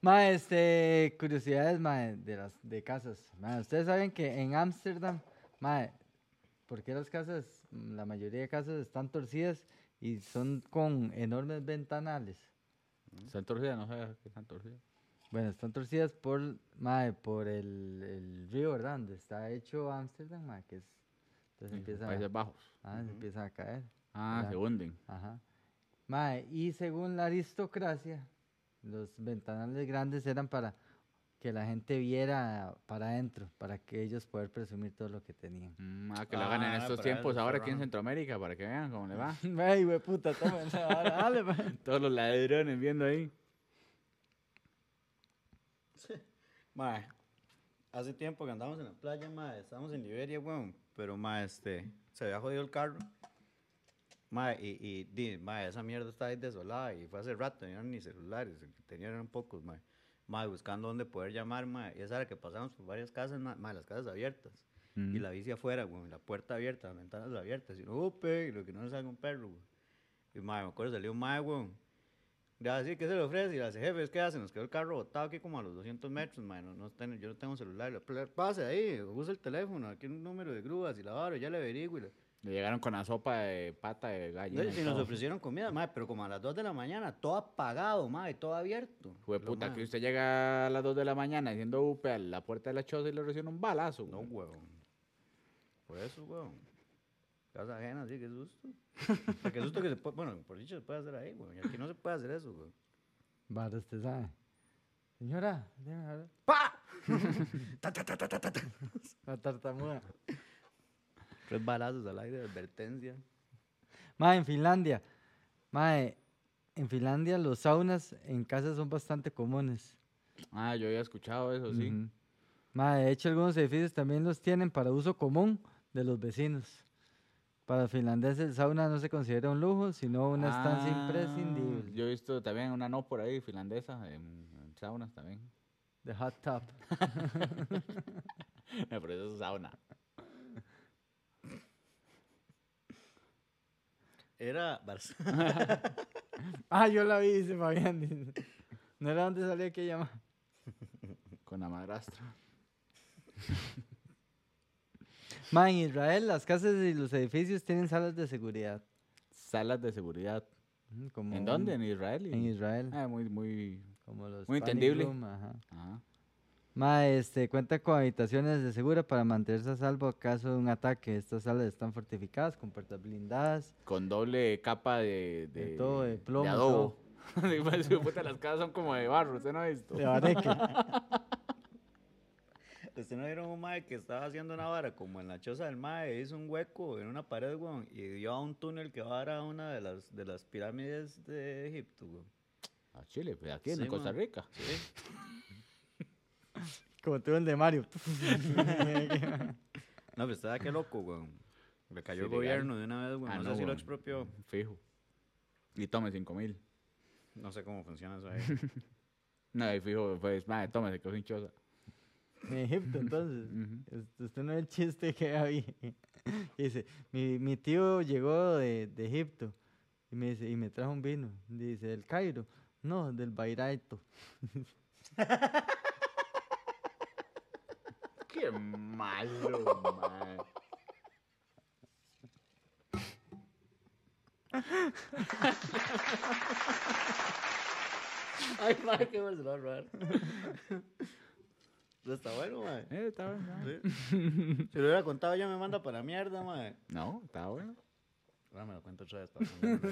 Ma, este, curiosidades, ma, de las de casas. Ma, ustedes saben que en Ámsterdam, ma, ¿por qué las casas, la mayoría de casas están torcidas y son con enormes ventanales? Están torcidas, no sé qué están torcidas. Bueno, están torcidas por, ma, por el, el río, ¿verdad? Donde está hecho Ámsterdam, ma, que es, entonces empieza, Países Bajos. ah, se empieza a caer. Ah, Ya. se hunden. Ajá. Mae, y según la aristocracia, los ventanales grandes eran para que la gente viera para adentro, para que ellos poder presumir todo lo que tenían. Mm, ah, que lo hagan en Ah, estos tiempos ahora aquí en. Centroamérica, para que vean cómo le va. (laughs) Ay, güey, puta, vara, dale, mae. (laughs) Todos los ladrones viendo ahí. (laughs) Mae, hace tiempo que andamos en la playa, mae, estábamos en Liberia, weón, pero mae, este, se había jodido el carro. Mae, y, y di, mae, esa mierda está ahí desolada y fue hace rato, no ni celulares, tenían eran pocos, mae. Mae, buscando dónde poder llamar, mae, y esa era que pasamos por varias casas, mae, las casas abiertas. Y la bici afuera, weón, la puerta abierta, las ventanas abiertas, y no, upe, y lo que no nos haga un perro, weón. Y mae, me acuerdo, salió un mae, weón. Ya, así, ¿qué se le ofrece? Y le dice, jefe, ¿qué hace? Nos quedó el carro botado aquí como a los 200 metros, mae, no, no ten- yo no tengo celular. Le, "Pla- Pase ahí, usa el teléfono, aquí hay un número de grúas y la varo, ya le averiguo. y le- Le llegaron con la sopa de pata de gallina. No, y y nos ofrecieron comida, mae, pero como a las 2 de la mañana, todo apagado, mae, todo abierto. Fue puta, que usted llega a las 2 de la mañana diciendo upe a la puerta de la choza y le reciben un balazo. No, güey. huevón. Por eso, huevón. Casa ajena, sí, qué susto. O qué susto que se puede, bueno, por dicho se puede hacer ahí, huevón. Y aquí no se puede hacer eso, huevón. Vara, usted sabe. Señora, déjame hablar. ¡Pa! Ta, ta, ta, ta, ta, ta. la tartamuda. Tres balazos al aire advertencia. Mae, en Finlandia, mae, en Finlandia los saunas en casas son bastante comunes. Ah, yo había escuchado eso, sí. Ujú. Mae, de hecho, algunos edificios también los tienen para uso común de los vecinos. Para los finlandeses, el sauna no se considera un lujo, sino una estancia Ah, imprescindible. Yo he visto también una no por ahí, finlandesa, en, en saunas también. The hot tub. (laughs) No, pero eso es sauna. Era Barça. (laughs) Ah, yo la vi, dice Fabián. No era donde salía que llama. Con la madrastra. Ma, en Israel, las casas y los edificios tienen salas de seguridad. Salas de seguridad. Como ¿En dónde? ¿En Israel? En Israel. Ah, muy, muy... Como los muy panic entendible. room, ajá. Ajá. Ma, este, cuenta con habitaciones de segura para mantenerse a salvo a caso de un ataque. Estas salas están fortificadas con puertas blindadas. Con doble capa de... De De, todo, de plomo, adobo. Sí, (laughs) de puta, las casas son como de barro, ¿usted no ha visto? De bareque. (laughs) Usted no vieron un mae que estaba haciendo una vara como en la choza del mae, hizo un hueco en una pared, weón, y dio a un túnel que va a dar a una de las, de las pirámides de Egipto, weón. A Chile, pues aquí en Sí, Costa man. Rica. Como tuvo el de Mario. (laughs) No, pero estaba que loco, weón. Le cayó Sí, el legal. gobierno de una vez, weón. Ah, no, no, sé si lo expropió. Fijo. Y tome 5 mil. No sé cómo funciona eso ahí. (laughs) No, y fijo, pues, madre, tome, se quedó sin choza. En Egipto, entonces. (laughs) Este- Usted no es el chiste que había. Dice, mi, mi tío llegó de, de Egipto y me dice, y me trajo un vino. Dice, ¿del Cairo? No, del Bairaito. Qué malo, madre. Ay, madre, qué mal se lo va a robar. Eso está bueno, mae. Eh, está bueno. Si lo hubiera contado ya me manda para mierda, mae. No, está bueno. Ahora me lo cuento otra vez.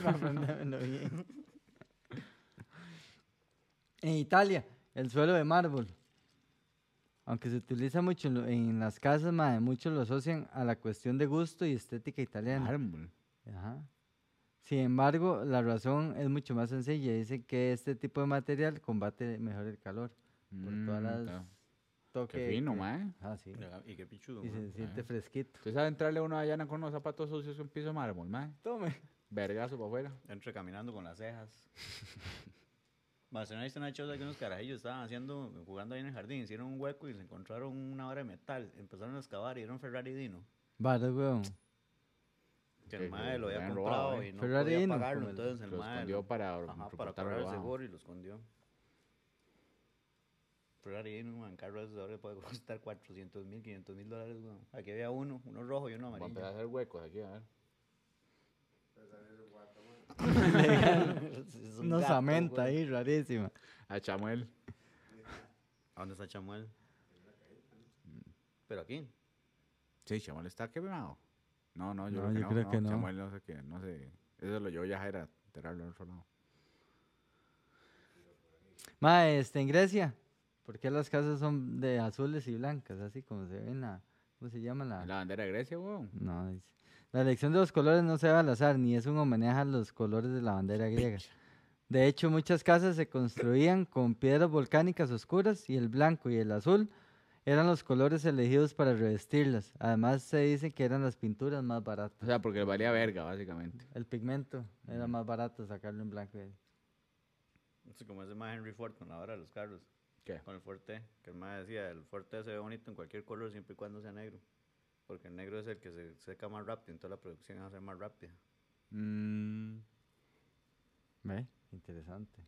aprendérmelo (laughs) bien. En Italia, el suelo de mármol. Aunque se utiliza mucho en, en las casas, mae, muchos lo asocian a la cuestión de gusto y estética italiana. Mármol. Ajá. Sin embargo, la razón es mucho más sencilla. Dice que este tipo de material combate mejor el calor. Por todas Mm, las está. toques. Qué fino, mae. Ah, sí. Y qué pichudo, Y se siente fresquito. ¿Usted sabe entrarle a una allana con unos zapatos sucios y un piso de mármol, mae? Tome. Vergazo para afuera. Entre caminando con las cejas. (laughs) Viste una choza que unos carajillos estaban haciendo, jugando ahí en el jardín, hicieron un hueco y se encontraron una hora de metal. Empezaron a excavar y era un Ferrari Dino. Vale, weón. Que Que el mae lo había comprado robado, ¿eh? y no Ferrari podía Dino, pagarlo, el- entonces el Lo mae escondió lo- para ajá, para cobrar el seguro y lo escondió. Ferrari Dino, man, carro de esos ahora puede costar 400 mil, 500 mil dólares, weón. Aquí había uno, uno rojo y uno Vamos a empezar a amarillo. hacer huecos aquí, a ver. (laughs) Es un Una gato, ahí, rarísima. A Chamuel. ¿A dónde está Chamuel? Pero aquí. Sí, Chamuel está quemado. No, no, yo No, creo que yo no. creo que no. Chamuel no sé qué, no sé. Eso lo llevó ya a era enterrarlo al otro lado. Mae, este, en Grecia, ¿por qué las casas son de azules y blancas? Así como se ve en la. ¿Cómo se llama la.? La bandera de Grecia, weón. No, dice. La elección de los colores no se va al azar, ni es un homenaje a los colores de la bandera griega. De hecho, muchas casas se construían con piedras volcánicas oscuras y el blanco y el azul eran los colores elegidos para revestirlas. Además, se dice que eran las pinturas más baratas. O sea, porque valía verga, básicamente. El pigmento era más barato sacarlo en blanco. y- Es como ese más Henry Ford con la hora de los carros. ¿Qué? Con el Forte. Que el más decía, el Forte se ve bonito en cualquier color siempre y cuando sea negro. Porque el negro es el que se seca más rápido, entonces la producción va a ser más rápida. Mmm. ¿Ve? Interesante.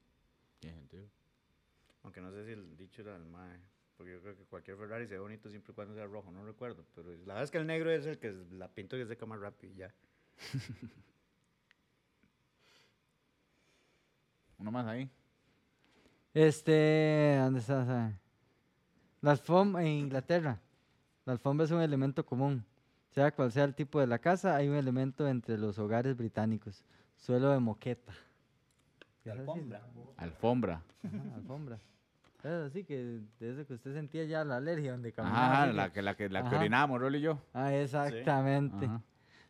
Tiene sentido. Aunque no sé si el dicho era el mae. Porque yo creo que cualquier Ferrari se ve bonito siempre y cuando sea rojo, no recuerdo. Pero la verdad es que el negro es el que la pinto que se seca más rápido y ya. (laughs) Uno más ahí. Este, ¿dónde está? esa? La alfombra en Inglaterra. La alfombra es un elemento común. Sea cual sea el tipo de la casa, hay un elemento entre los hogares británicos. Suelo de moqueta. ¿Qué es así? Alfombra. Ajá, alfombra. Es así que de eso que usted sentía ya la alergia donde caminaba. Ajá, que- la que, la que, la que orinábamos, Rolly y yo. Ah, exactamente.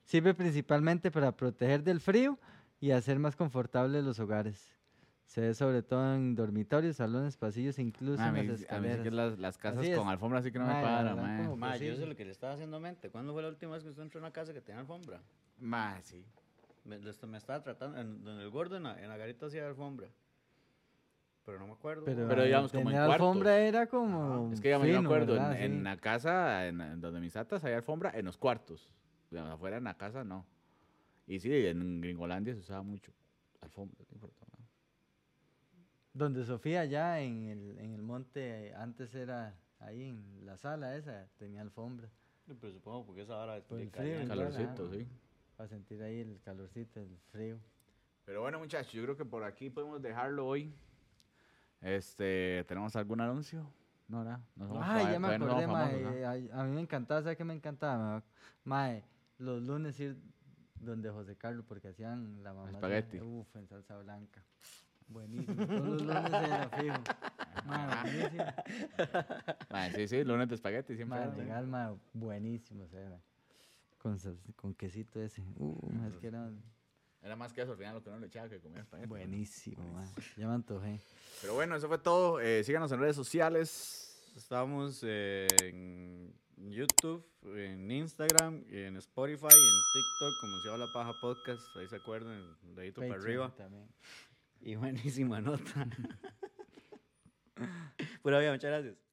Sirve principalmente para proteger del frío y hacer más confortables los hogares. Se ve sobre todo en dormitorios, salones, pasillos incluso a en mí, las a mí sí que las, las casas Así con es. alfombra sí que no me paran, Mae, yo sé lo que le estaba haciendo mente. ¿Cuándo fue la última vez que usted entró a una casa que tenía alfombra? Mae, sí. Me, me estaba tratando, en, en el gordo, en la, en la garita hacía alfombra. Pero no me acuerdo. Pero, Pero digamos, como en tener alfombra cuartos. era como. Es que digamos, yo me acuerdo, en, ¿verdad? en Sí. la casa, en, en donde mis tatas, había alfombra en los cuartos. Digamos, afuera en la casa, no. Y sí, en Gringolandia se usaba mucho. Alfombra, no importa. Donde Sofía, ya en el, en el monte, antes era ahí en la sala esa, tenía alfombra. Sí, Pero supongo porque esa hora Por de el frío. Igual, Calorcito, sí. Para sentir ahí el calorcito, el frío. Pero bueno, muchachos, yo creo que por aquí podemos dejarlo hoy. Este, ¿tenemos algún anuncio? No, vamos Ay, pa- ya me no acordé, somos mae. famosos, ¿ah? A, a mí me encantaba, ¿sabes qué me encantaba? Mae, los lunes ir donde José Carlos porque hacían la mamá. Espagueti. Uf, en salsa blanca. Buenísimo. Todos los lunes era fijo. Ma, buenísimo. Mae, sí, sí, lunes de espagueti siempre. Legal, buenísimo, o sea, con, con quesito ese. Uh, es que era Era más que eso, al final lo que uno le echaba que comía espagueti. buenísimo, ma. Ya me antojé. Pero bueno, eso fue todo. Eh, síganos en redes sociales. Estamos eh, en YouTube, en Instagram, en Spotify, en TikTok, como se llama la paja podcast. Ahí se acuerdan, dedito para arriba. También. Y buenísima nota. (laughs) Pura vida, muchas gracias.